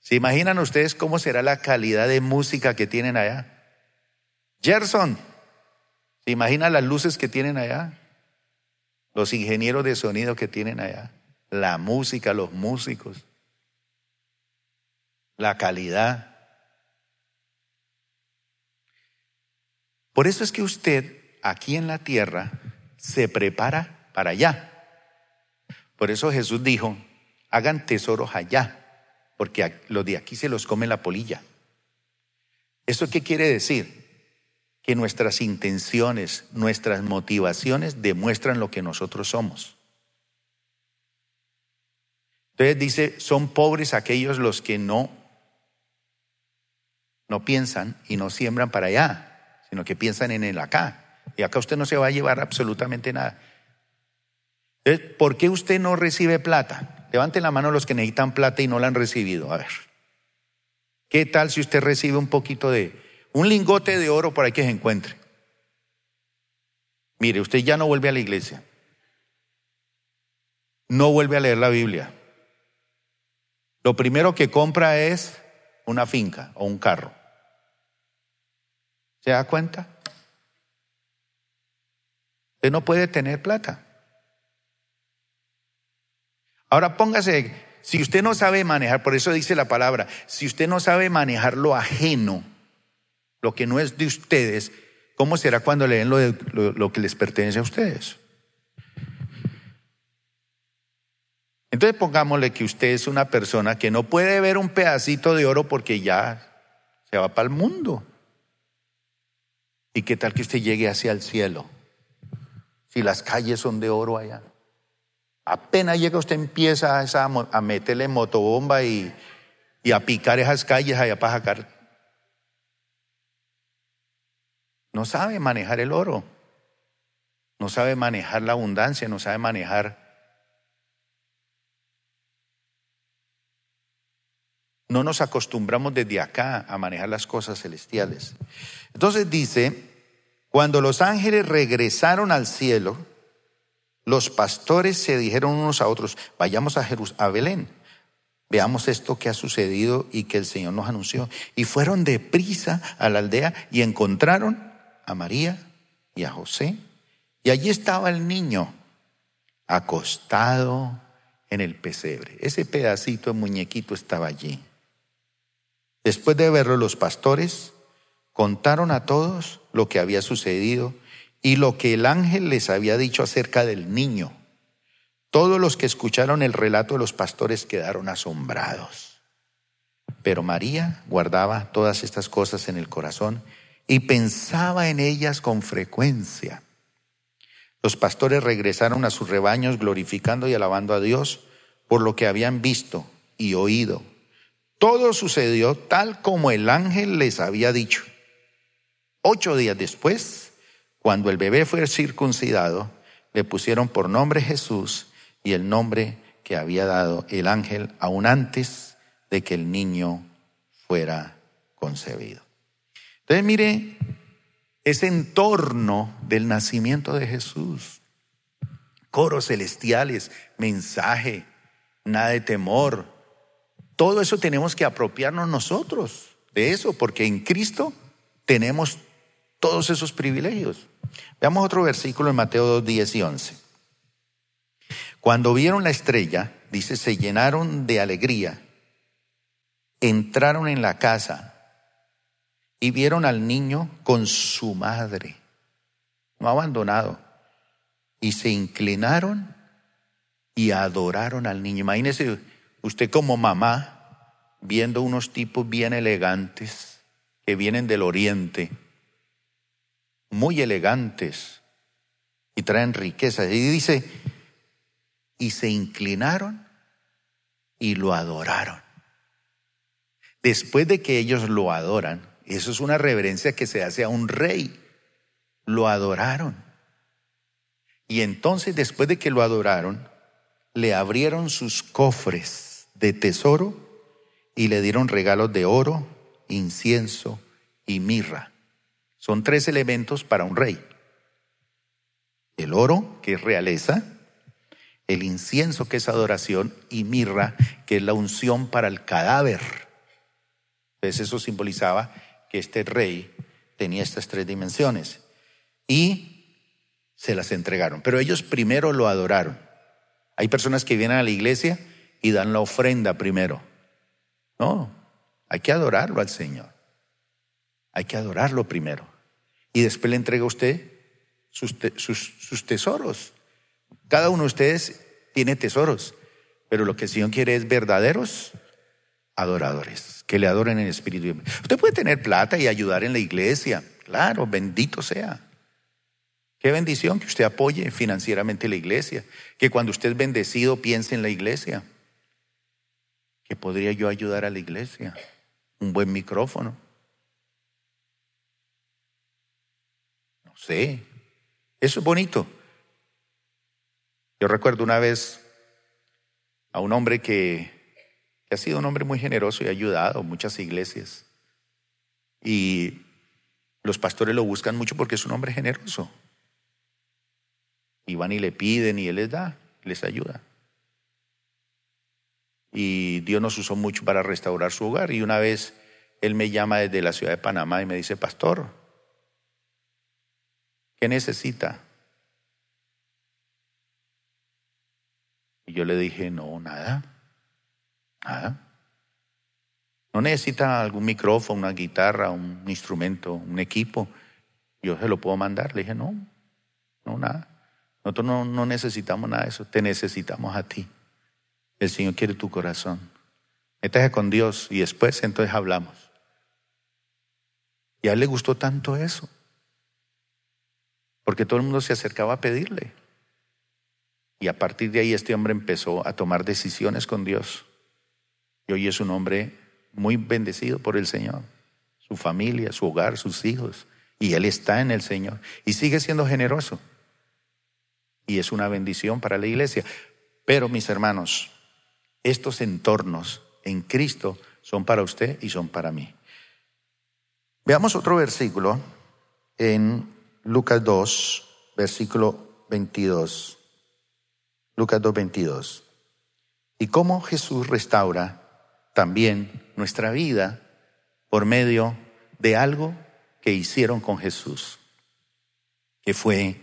¿Se imaginan ustedes cómo será la calidad de música que tienen allá? Gerson, ¿se imagina las luces que tienen allá? Los ingenieros de sonido que tienen allá, la música, los músicos, la calidad. Por eso es que usted aquí en la tierra se prepara para allá. Por eso Jesús dijo, hagan tesoros allá, porque los de aquí se los come la polilla. ¿Eso qué quiere decir? Que nuestras intenciones, nuestras motivaciones demuestran lo que nosotros somos. Entonces dice, son pobres aquellos los que no, no piensan y no siembran para allá, sino que piensan en el acá. Y acá usted no se va a llevar absolutamente nada. Entonces, ¿por qué usted no recibe plata? Levanten la mano los que necesitan plata y no la han recibido. A ver. ¿Qué tal si usted recibe un poquito de, un lingote de oro por ahí que se encuentre? Mire, usted ya no vuelve a la iglesia. No vuelve a leer la Biblia. Lo primero que compra es una finca o un carro. ¿Se da cuenta? Usted no puede tener plata. Ahora póngase si usted no sabe manejar, por eso dice la palabra, si usted no sabe manejar lo ajeno, lo que no es de ustedes, ¿cómo será cuando leen lo, lo que les pertenece a ustedes? Entonces pongámosle que usted es una persona que no puede ver un pedacito de oro porque ya se va para el mundo. ¿Y qué tal que usted llegue hacia el cielo? Si las calles son de oro allá. Apenas llega usted empieza a, a meterle motobomba y, y, a picar esas calles allá para sacar. No sabe manejar el oro. No sabe manejar la abundancia, no sabe manejar. No nos acostumbramos desde acá a manejar las cosas celestiales. Entonces dice, cuando los ángeles regresaron al cielo, los pastores se dijeron unos a otros, vayamos a, a Belén, veamos esto que ha sucedido y que el Señor nos anunció. Y fueron deprisa a la aldea y encontraron a María y a José. Y allí estaba el niño acostado en el pesebre. Ese pedacito de muñequito estaba allí. Después de verlo, los pastores contaron a todos lo que había sucedido y lo que el ángel les había dicho acerca del niño. Todos los que escucharon el relato de los pastores quedaron asombrados. Pero María guardaba todas estas cosas en el corazón y pensaba en ellas con frecuencia. Los pastores regresaron a sus rebaños glorificando y alabando a Dios por lo que habían visto y oído. Todo sucedió tal como el ángel les había dicho. Ocho días después, cuando el bebé fue circuncidado, le pusieron por nombre Jesús y el nombre que había dado el ángel aún antes de que el niño fuera concebido. Entonces mire ese entorno del nacimiento de Jesús. Coros celestiales, mensaje, nada de temor. Todo eso tenemos que apropiarnos nosotros de eso, porque en Cristo tenemos todos esos privilegios. Veamos otro versículo en Mateo 2, 10 y 11. Cuando vieron la estrella, dice, se llenaron de alegría, entraron en la casa y vieron al niño con su madre, no abandonado, y se inclinaron y adoraron al niño. Imagínese usted como mamá viendo unos tipos bien elegantes que vienen del oriente muy elegantes y traen riquezas. Y dice, y se inclinaron y lo adoraron. Después de que ellos lo adoran, eso es una reverencia que se hace a un rey, lo adoraron. Y entonces después de que lo adoraron, le abrieron sus cofres de tesoro y le dieron regalos de oro, incienso y mirra. Son tres elementos para un rey. El oro, que es realeza, el incienso, que es adoración, y mirra, que es la unción para el cadáver. Entonces eso simbolizaba que este rey tenía estas tres dimensiones y se las entregaron. Pero ellos primero lo adoraron. Hay personas que vienen a la iglesia y dan la ofrenda primero. No, hay que adorarlo al Señor. Hay que adorarlo primero. Y después le entrega a usted sus, sus tesoros. Cada uno de ustedes tiene tesoros, pero lo que el Señor quiere es verdaderos adoradores, que le adoren en espíritu. Usted puede tener plata y ayudar en la iglesia, claro, bendito sea. Qué bendición que usted apoye financieramente la iglesia, que cuando usted es bendecido piense en la iglesia. Que podría yo ayudar a la iglesia? Un buen micrófono. No sé. Eso es bonito. Yo recuerdo una vez a un hombre que ha sido un hombre muy generoso y ha ayudado a muchas iglesias. Y los pastores lo buscan mucho porque es un hombre generoso. Y van y le piden y él les da, les ayuda. Y Dios nos usó mucho para restaurar su hogar. Y una vez él me llama desde la ciudad de Panamá y me dice, pastor, ¿qué necesita? Y yo le dije, no, nada. Nada. No necesita algún micrófono, una guitarra, un instrumento, un equipo. Yo se lo puedo mandar. Le dije, no, no, nada. Nosotros no, no necesitamos nada de eso. Te necesitamos a ti. El Señor quiere tu corazón. Métase con Dios y después entonces hablamos. Y a él le gustó tanto eso. Porque todo el mundo se acercaba a pedirle. Y a partir de ahí este hombre empezó a tomar decisiones con Dios. Hoy es un hombre muy bendecido por el Señor, su familia, su hogar, sus hijos. Y él está en el Señor y sigue siendo generoso. Y es una bendición para la iglesia. Pero mis hermanos, estos entornos en Cristo son para usted y son para mí. Veamos otro versículo en Lucas 2, versículo 22. Lucas 2, 22. Y cómo Jesús restaura también nuestra vida por medio de algo que hicieron con Jesús, que fue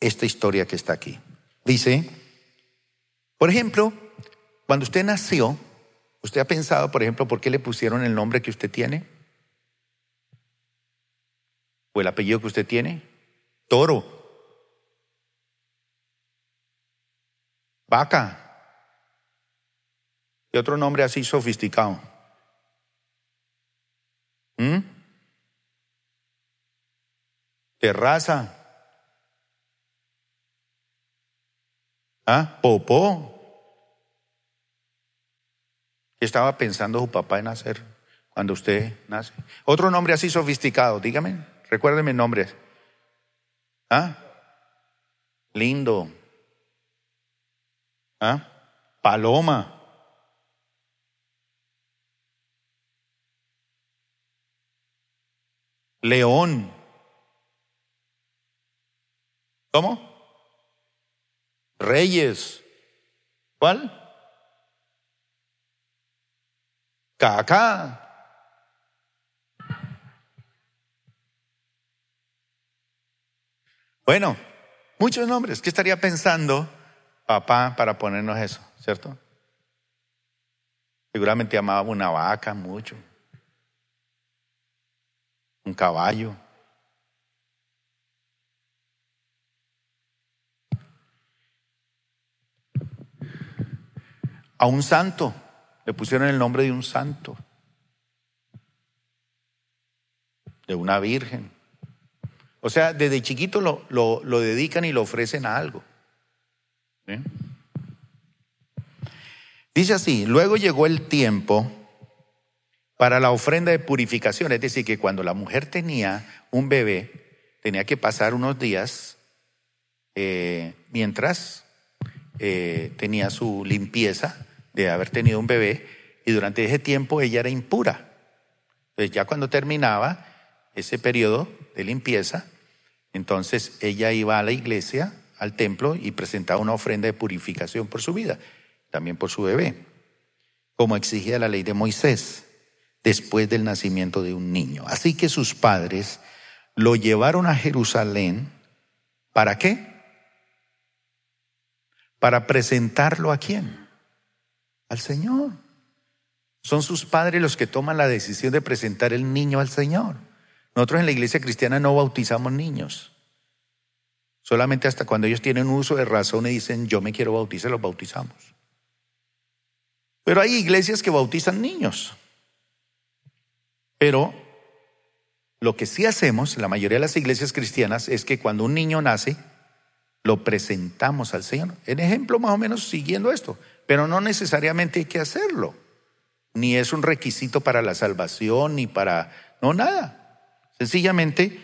esta historia que está aquí. Dice, por ejemplo, cuando usted nació, ¿usted ha pensado, por ejemplo, por qué le pusieron el nombre que usted tiene? ¿O el apellido que usted tiene? Toro. Vaca. Y otro nombre así sofisticado. ¿Mm? Terraza. ¿Ah? Popó. ¿Qué estaba pensando su papá en hacer cuando usted nace? Otro nombre así sofisticado, dígame, recuérdeme nombres. ¿Ah? Lindo. ¿Ah? Paloma. León. ¿Cómo? Reyes. ¿Cuál? Caca. Bueno, muchos nombres. ¿Qué estaría pensando papá para ponernos eso, cierto? Seguramente amaba una vaca mucho un caballo. A un santo, le pusieron el nombre de un santo, de una virgen. O sea, desde chiquito lo, lo, dedican y lo ofrecen a algo. Dice así, luego llegó el tiempo para la ofrenda de purificación, es decir, que cuando la mujer tenía un bebé, tenía que pasar unos días eh, mientras eh, tenía su limpieza de haber tenido un bebé y durante ese tiempo ella era impura. Entonces ya cuando terminaba ese periodo de limpieza, entonces ella iba a la iglesia, al templo y presentaba una ofrenda de purificación por su vida, también por su bebé, como exigía la ley de Moisés. Después del nacimiento de un niño. Así que sus padres lo llevaron a Jerusalén. ¿Para qué? Para presentarlo a quién? Al Señor. Son sus padres los que toman la decisión de presentar el niño al Señor. Nosotros en la iglesia cristiana no bautizamos niños. Solamente hasta cuando ellos tienen uso de razón y dicen, yo me quiero bautizar, los bautizamos. Pero hay iglesias que bautizan niños. Pero lo que sí hacemos, la mayoría de las iglesias cristianas, es que cuando un niño nace, lo presentamos al Señor. En ejemplo, más o menos siguiendo esto, pero no necesariamente hay que hacerlo. Ni es un requisito para la salvación, ni para... No, nada. Sencillamente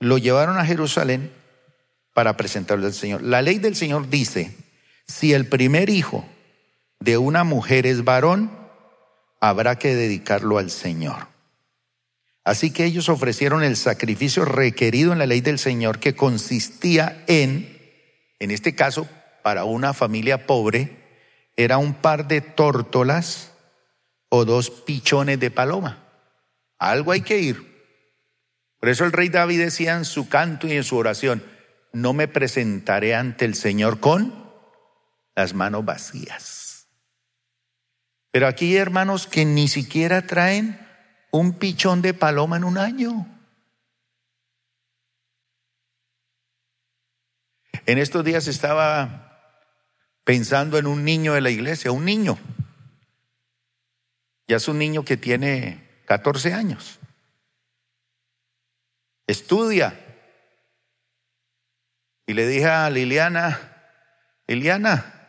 lo llevaron a Jerusalén para presentarlo al Señor. La ley del Señor dice, si el primer hijo de una mujer es varón, habrá que dedicarlo al Señor. Así que ellos ofrecieron el sacrificio requerido en la ley del Señor que consistía en, en este caso, para una familia pobre, era un par de tórtolas o dos pichones de paloma. Algo hay que ir. Por eso el rey David decía en su canto y en su oración, no me presentaré ante el Señor con las manos vacías. Pero aquí hermanos que ni siquiera traen un pichón de paloma en un año. En estos días estaba pensando en un niño de la iglesia, un niño. Ya es un niño que tiene 14 años. Estudia. Y le dije a Liliana, Liliana,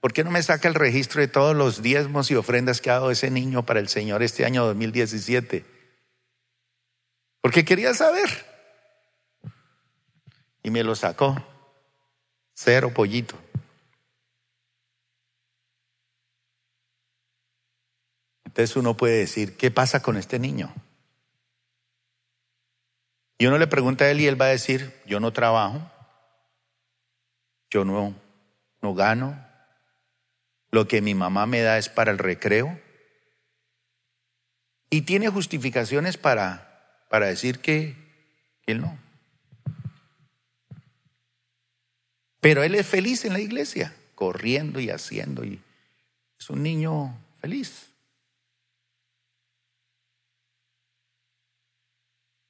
¿Por qué no me saca el registro de todos los diezmos y ofrendas que ha dado ese niño para el Señor este año 2017? Porque quería saber. Y me lo sacó. Cero pollito. Entonces uno puede decir, ¿qué pasa con este niño? Y uno le pregunta a él y él va a decir, yo no trabajo, yo no, no gano, lo que mi mamá me da es para el recreo. Y tiene justificaciones para, para decir que, él no. Pero él es feliz en la iglesia, corriendo y haciendo. Y es un niño feliz.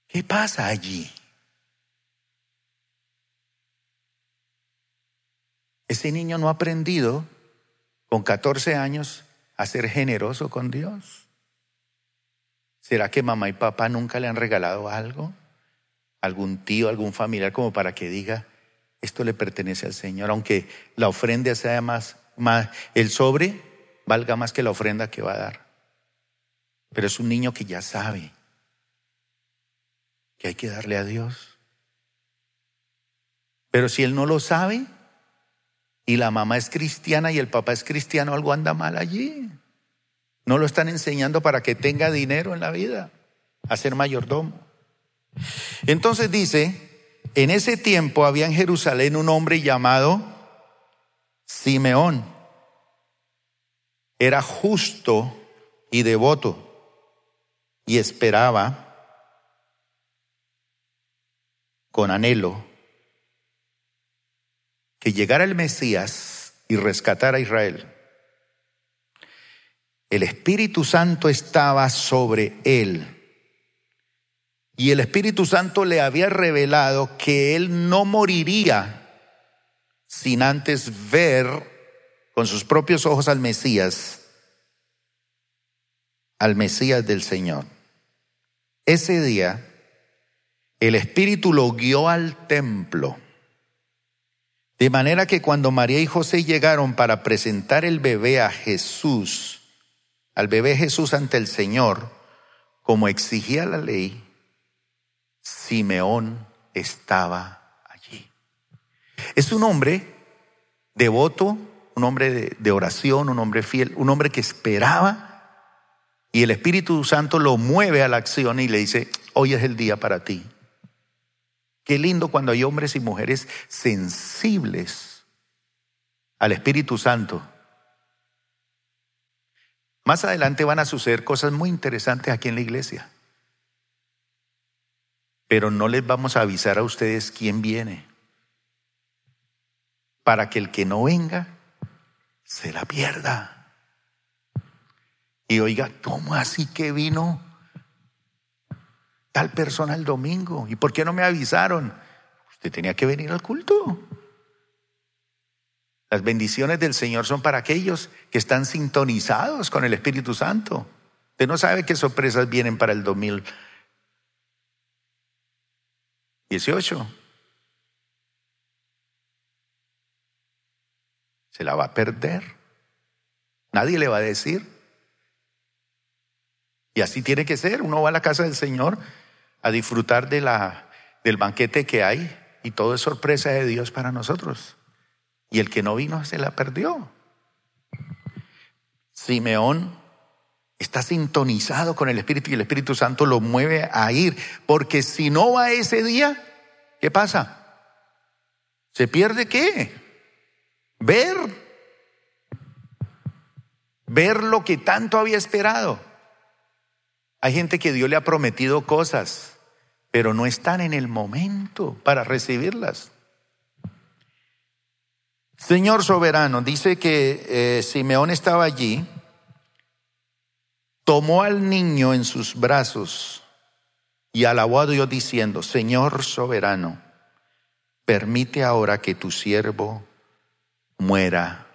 ¿Qué pasa allí? Ese niño no ha aprendido con 14 años a ser generoso con Dios? ¿Será que mamá y papá nunca le han regalado algo? ¿Algún tío, algún familiar como para que diga, esto le pertenece al Señor? Aunque la ofrenda sea más, más, el sobre valga más que la ofrenda que va a dar. Pero es un niño que ya sabe que hay que darle a Dios. Pero si él no lo sabe, y la mamá es cristiana y el papá es cristiano, algo anda mal allí. No lo están enseñando para que tenga dinero en la vida, a ser mayordomo. Entonces dice, en ese tiempo había en Jerusalén un hombre llamado Simeón. Era justo y devoto y esperaba con anhelo que llegara el Mesías y rescatara a Israel, el Espíritu Santo estaba sobre él. Y el Espíritu Santo le había revelado que él no moriría sin antes ver con sus propios ojos al Mesías, al Mesías del Señor. Ese día, el Espíritu lo guió al templo de manera que cuando María y José llegaron para presentar el bebé a Jesús, al bebé Jesús ante el Señor, como exigía la ley, Simeón estaba allí. Es un hombre devoto, un hombre de, oración, un hombre fiel, un hombre que esperaba y el Espíritu Santo lo mueve a la acción y le dice, hoy es el día para ti. Qué lindo cuando hay hombres y mujeres sensibles al Espíritu Santo. Más adelante van a suceder cosas muy interesantes aquí en la iglesia. Pero no les vamos a avisar a ustedes quién viene. Para que el que no venga se la pierda. Y oiga, ¿cómo así que vino tal persona el domingo? ¿Y por qué no me avisaron? Usted tenía que venir al culto. Las bendiciones del Señor son para aquellos que están sintonizados con el Espíritu Santo. Usted no sabe qué sorpresas vienen para el 2018. Se la va a perder. Nadie le va a decir. Y así tiene que ser. Uno va a la casa del Señor a disfrutar de la, del banquete que hay y todo es sorpresa de Dios para nosotros. Y el que no vino se la perdió. Simeón está sintonizado con el Espíritu y el Espíritu Santo lo mueve a ir. Porque si no va ese día, ¿qué pasa? ¿Se pierde qué? Ver. Ver lo que tanto había esperado. Hay gente que Dios le ha prometido cosas, pero no están en el momento para recibirlas. Señor soberano, dice que eh, Simeón estaba allí, tomó al niño en sus brazos y alabó a Dios diciendo, Señor soberano, permite ahora que tu siervo muera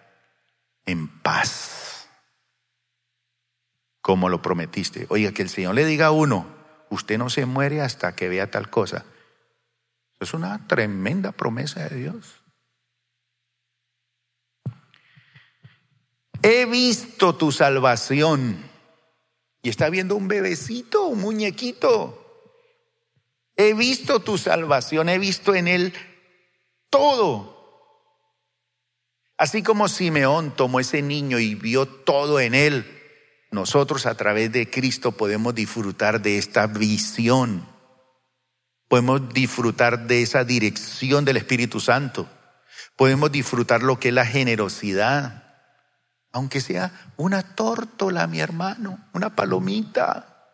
en paz, como lo prometiste. Oiga, que el Señor le diga a uno, usted no se muere hasta que vea tal cosa. Es una tremenda promesa de Dios. he visto tu salvación. Y está viendo un bebecito, un muñequito. He visto tu salvación, he visto en él todo. Así como Simeón tomó ese niño y vio todo en él, nosotros a través de Cristo podemos disfrutar de esta visión. Podemos disfrutar de esa dirección del Espíritu Santo. Podemos disfrutar lo que es la generosidad aunque sea una tórtola, mi hermano, una palomita.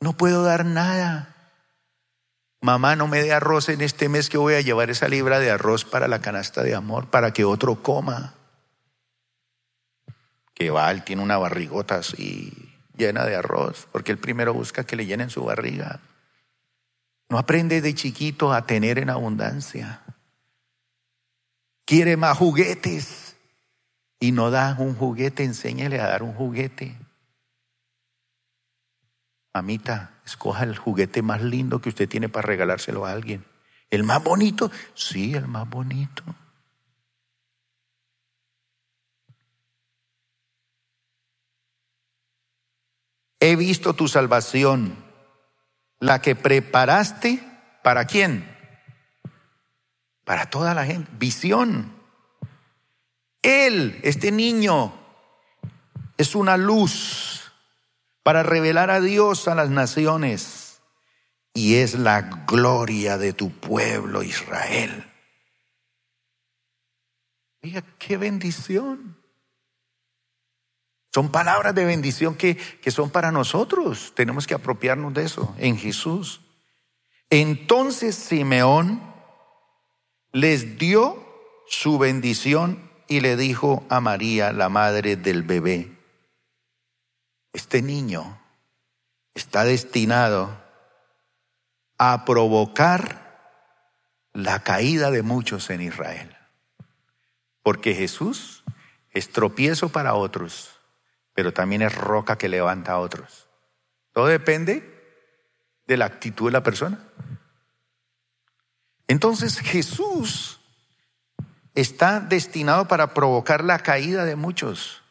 No puedo dar nada. Mamá, no me dé arroz en este mes que voy a llevar esa libra de arroz para la canasta de amor, para que otro coma. Que va, él tiene una barrigota así llena de arroz, porque él primero busca que le llenen su barriga. No aprende de chiquito a tener en abundancia quiere más juguetes y no da un juguete, enséñale a dar un juguete. Mamita, escoja el juguete más lindo que usted tiene para regalárselo a alguien. ¿El más bonito? Sí, el más bonito. He visto tu salvación, la que preparaste para quién? para toda la gente. Visión. Él, este niño, es una luz para revelar a Dios a las naciones y es la gloria de tu pueblo Israel. Mira, qué bendición. Son palabras de bendición que, que son para nosotros. Tenemos que apropiarnos de eso en Jesús. Entonces Simeón les dio su bendición y le dijo a María, la madre del bebé, este niño está destinado a provocar la caída de muchos en Israel. Porque Jesús es tropiezo para otros, pero también es roca que levanta a otros. Todo depende de la actitud de la persona. Entonces Jesús está destinado para provocar la caída de muchos,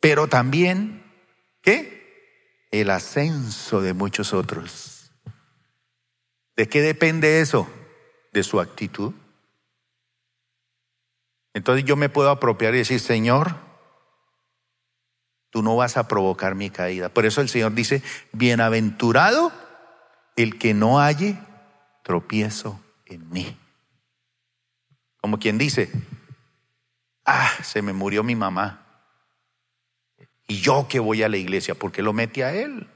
pero también, ¿qué? El ascenso de muchos otros. ¿De qué depende eso? De su actitud. Entonces yo me puedo apropiar y decir, Señor, tú no vas a provocar mi caída. Por eso el Señor dice, bienaventurado el que no halle tropiezo en mí. Como quien dice, Ah, se me murió mi mamá. Y yo que voy a la iglesia, porque lo metí a él.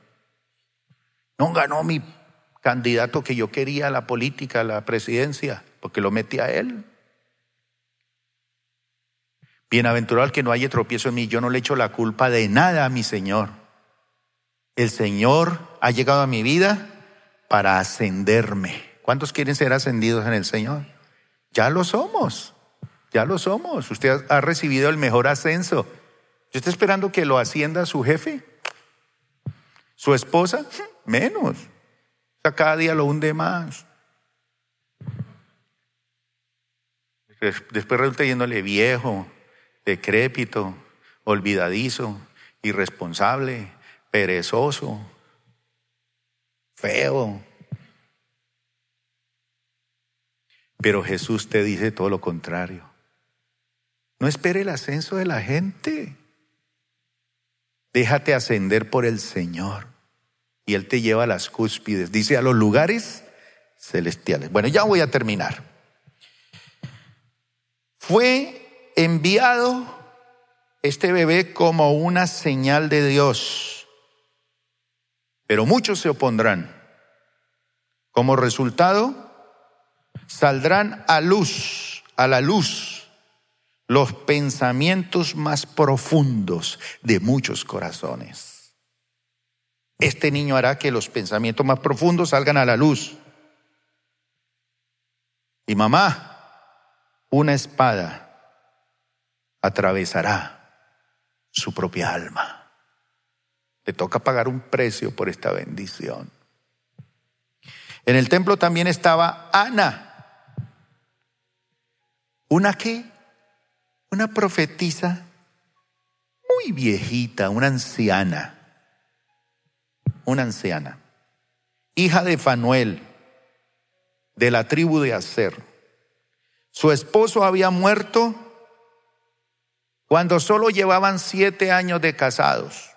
No ganó mi candidato que yo quería a la política, a la presidencia, porque lo metí a él. Bienaventurado el que no haya tropiezo en mí, yo no le echo la culpa de nada a mi Señor. El Señor ha llegado a mi vida para ascenderme. ¿Cuántos quieren ser ascendidos en el Señor? Ya lo somos, ya lo somos. Usted ha recibido el mejor ascenso. ¿Yo está esperando que lo ascienda su jefe? ¿Su esposa? Menos. cada día lo hunde más. Después resulta yéndole viejo, decrépito, olvidadizo, irresponsable, perezoso, feo. Pero Jesús te dice todo lo contrario. No espere el ascenso de la gente. Déjate ascender por el Señor. Y Él te lleva a las cúspides. Dice a los lugares celestiales. Bueno, ya voy a terminar. Fue enviado este bebé como una señal de Dios. Pero muchos se opondrán. Como resultado, saldrán a luz, a la luz, los pensamientos más profundos de muchos corazones. Este niño hará que los pensamientos más profundos salgan a la luz. Y mamá, una espada atravesará su propia alma. Le toca pagar un precio por esta bendición. En el templo también estaba Ana. ¿Una qué? Una profetisa muy viejita, una anciana. Una anciana. Hija de Fanuel, de la tribu de Aser. Su esposo había muerto cuando solo llevaban siete años de casados.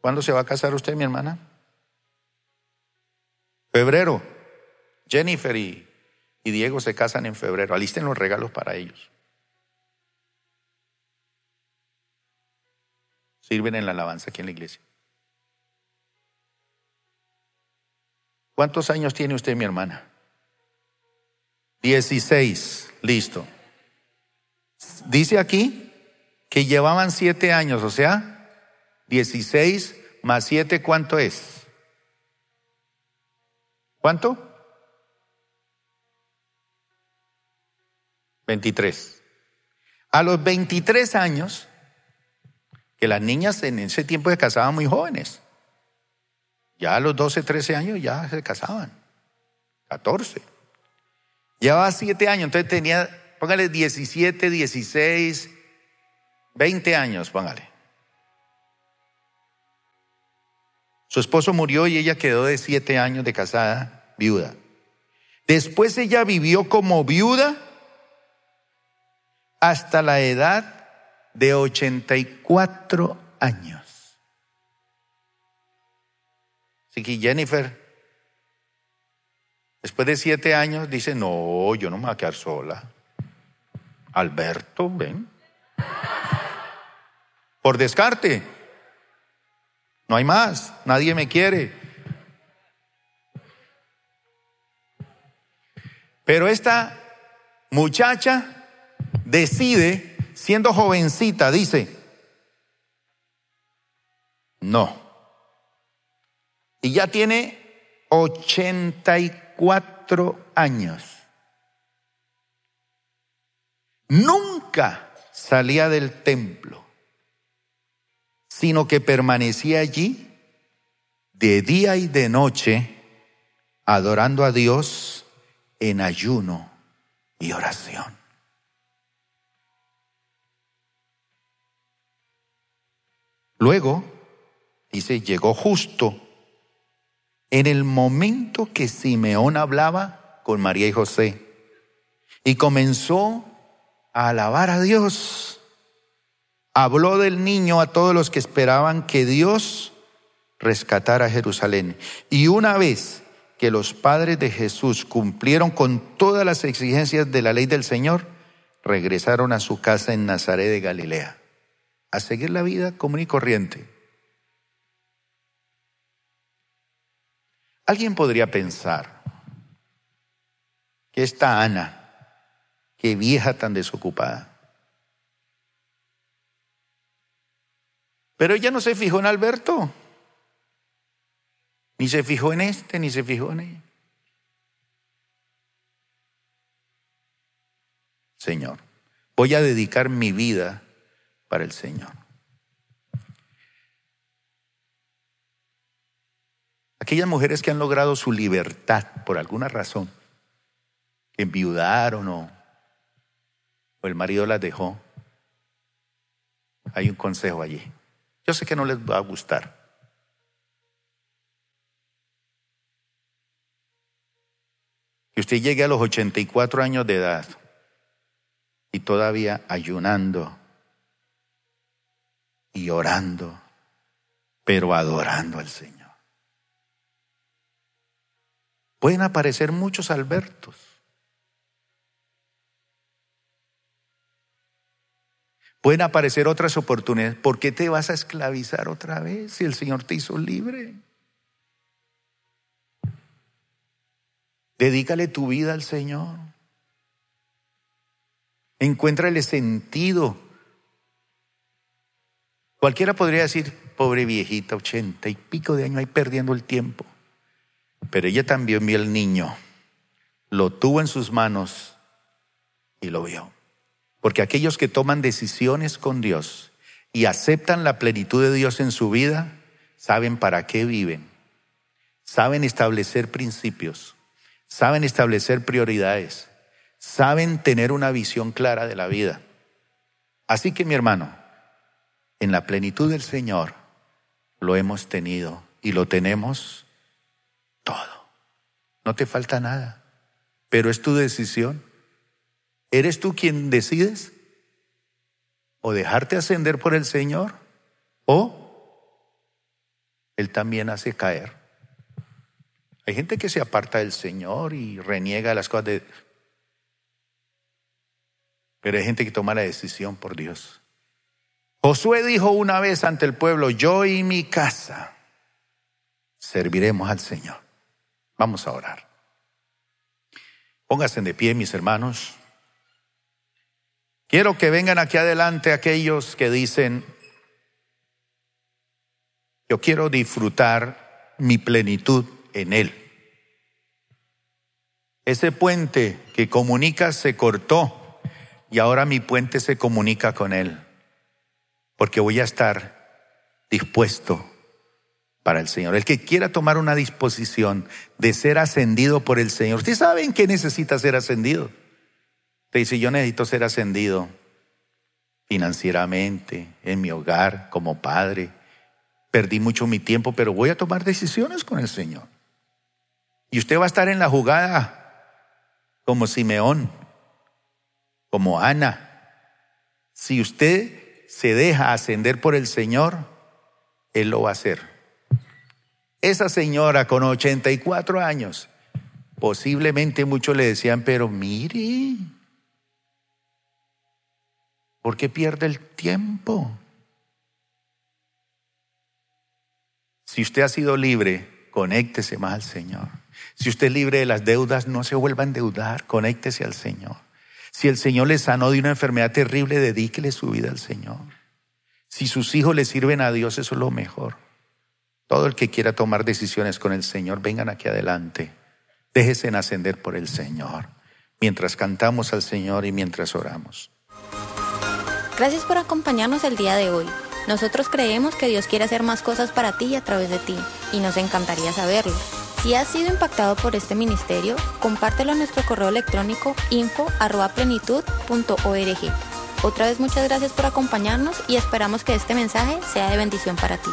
¿Cuándo se va a casar usted, mi hermana? Febrero. Jennifer y, Diego se casan en febrero. Alisten los regalos para ellos. Sirven en la alabanza aquí en la iglesia. ¿Cuántos años tiene usted, mi hermana? Dieciséis. Listo. Dice aquí que llevaban siete años, o sea, 16 más 7, ¿cuánto es? ¿Cuánto? 23. A los 23 años, que las niñas en ese tiempo se casaban muy jóvenes. Ya a los 12, 13 años ya se casaban. 14. Llevaba 7 años, entonces tenía, póngale 17, 16, 20 años, póngale. Su esposo murió y ella quedó de siete años de casada, viuda. Después ella vivió como viuda hasta la edad de 84 años. Así que Jennifer, después de siete años, dice, no, yo no me voy a quedar sola. Alberto, ven. Por descarte. No hay más, nadie me quiere. Pero esta muchacha decide, siendo jovencita, dice, no. Y ya tiene 84 años. Nunca salía del templo sino que permanecía allí de día y de noche, adorando a Dios en ayuno y oración. Luego, dice, llegó justo en el momento que Simeón hablaba con María y José y comenzó a alabar a Dios habló del niño a todos los que esperaban que Dios rescatara a Jerusalén. Y una vez que los padres de Jesús cumplieron con todas las exigencias de la ley del Señor, regresaron a su casa en Nazaret de Galilea, a seguir la vida común y corriente. Alguien podría pensar que esta Ana, qué vieja tan desocupada, pero ella no se fijó en Alberto, ni se fijó en este, ni se fijó en él. Señor. Voy a dedicar mi vida para el Señor. Aquellas mujeres que han logrado su libertad por alguna razón, que enviudaron o, o el marido las dejó, hay un consejo allí. Yo sé que no les va a gustar. Que usted llegue a los 84 años de edad y todavía ayunando y orando, pero adorando al Señor. Pueden aparecer muchos Albertos. Pueden aparecer otras oportunidades. ¿Por qué te vas a esclavizar otra vez si el Señor te hizo libre? Dedícale tu vida al Señor. Encuéntrale sentido. Cualquiera podría decir, pobre viejita, ochenta y pico de años ahí perdiendo el tiempo. Pero ella también vio al niño, lo tuvo en sus manos y lo vio. Porque aquellos que toman decisiones con Dios y aceptan la plenitud de Dios en su vida, saben para qué viven, saben establecer principios, saben establecer prioridades, saben tener una visión clara de la vida. Así que mi hermano, en la plenitud del Señor lo hemos tenido y lo tenemos todo. No te falta nada, pero es tu decisión. ¿Eres tú quien decides? ¿O dejarte ascender por el Señor? ¿O Él también hace caer? Hay gente que se aparta del Señor y reniega las cosas de... Pero hay gente que toma la decisión por Dios. Josué dijo una vez ante el pueblo, yo y mi casa serviremos al Señor. Vamos a orar. Pónganse de pie, mis hermanos. Quiero que vengan aquí adelante aquellos que dicen, yo quiero disfrutar mi plenitud en Él. Ese puente que comunica se cortó y ahora mi puente se comunica con Él, porque voy a estar dispuesto el Señor. El que quiera tomar una disposición de ser ascendido por el Señor, ¿usted sabe en qué necesita ser ascendido? Te dice, yo necesito ser ascendido financieramente, en mi hogar, como padre. Perdí mucho mi tiempo, pero voy a tomar decisiones con el Señor. Y usted va a estar en la jugada como Simeón, como Ana. Si usted se deja ascender por el Señor, Él lo va a hacer. Esa señora con 84 años, posiblemente muchos le decían, pero mire, ¿por qué pierde el tiempo? Si usted ha sido libre, conéctese más al Señor. Si usted es libre de las deudas, no se vuelva a endeudar, conéctese al Señor. Si el Señor le sanó de una enfermedad terrible, dedíquele su vida al Señor. Si sus hijos le sirven a Dios, eso es lo mejor. Todo el que quiera tomar decisiones con el Señor, vengan aquí adelante. Déjese en ascender por el Señor, mientras cantamos al Señor y mientras oramos. Gracias por acompañarnos el día de hoy. Nosotros creemos que Dios quiere hacer más cosas para ti y a través de ti, y nos encantaría saberlo. Si has sido impactado por este ministerio, compártelo a nuestro correo electrónico info.plenitud.org. Otra vez muchas gracias por acompañarnos y esperamos que este mensaje sea de bendición para ti.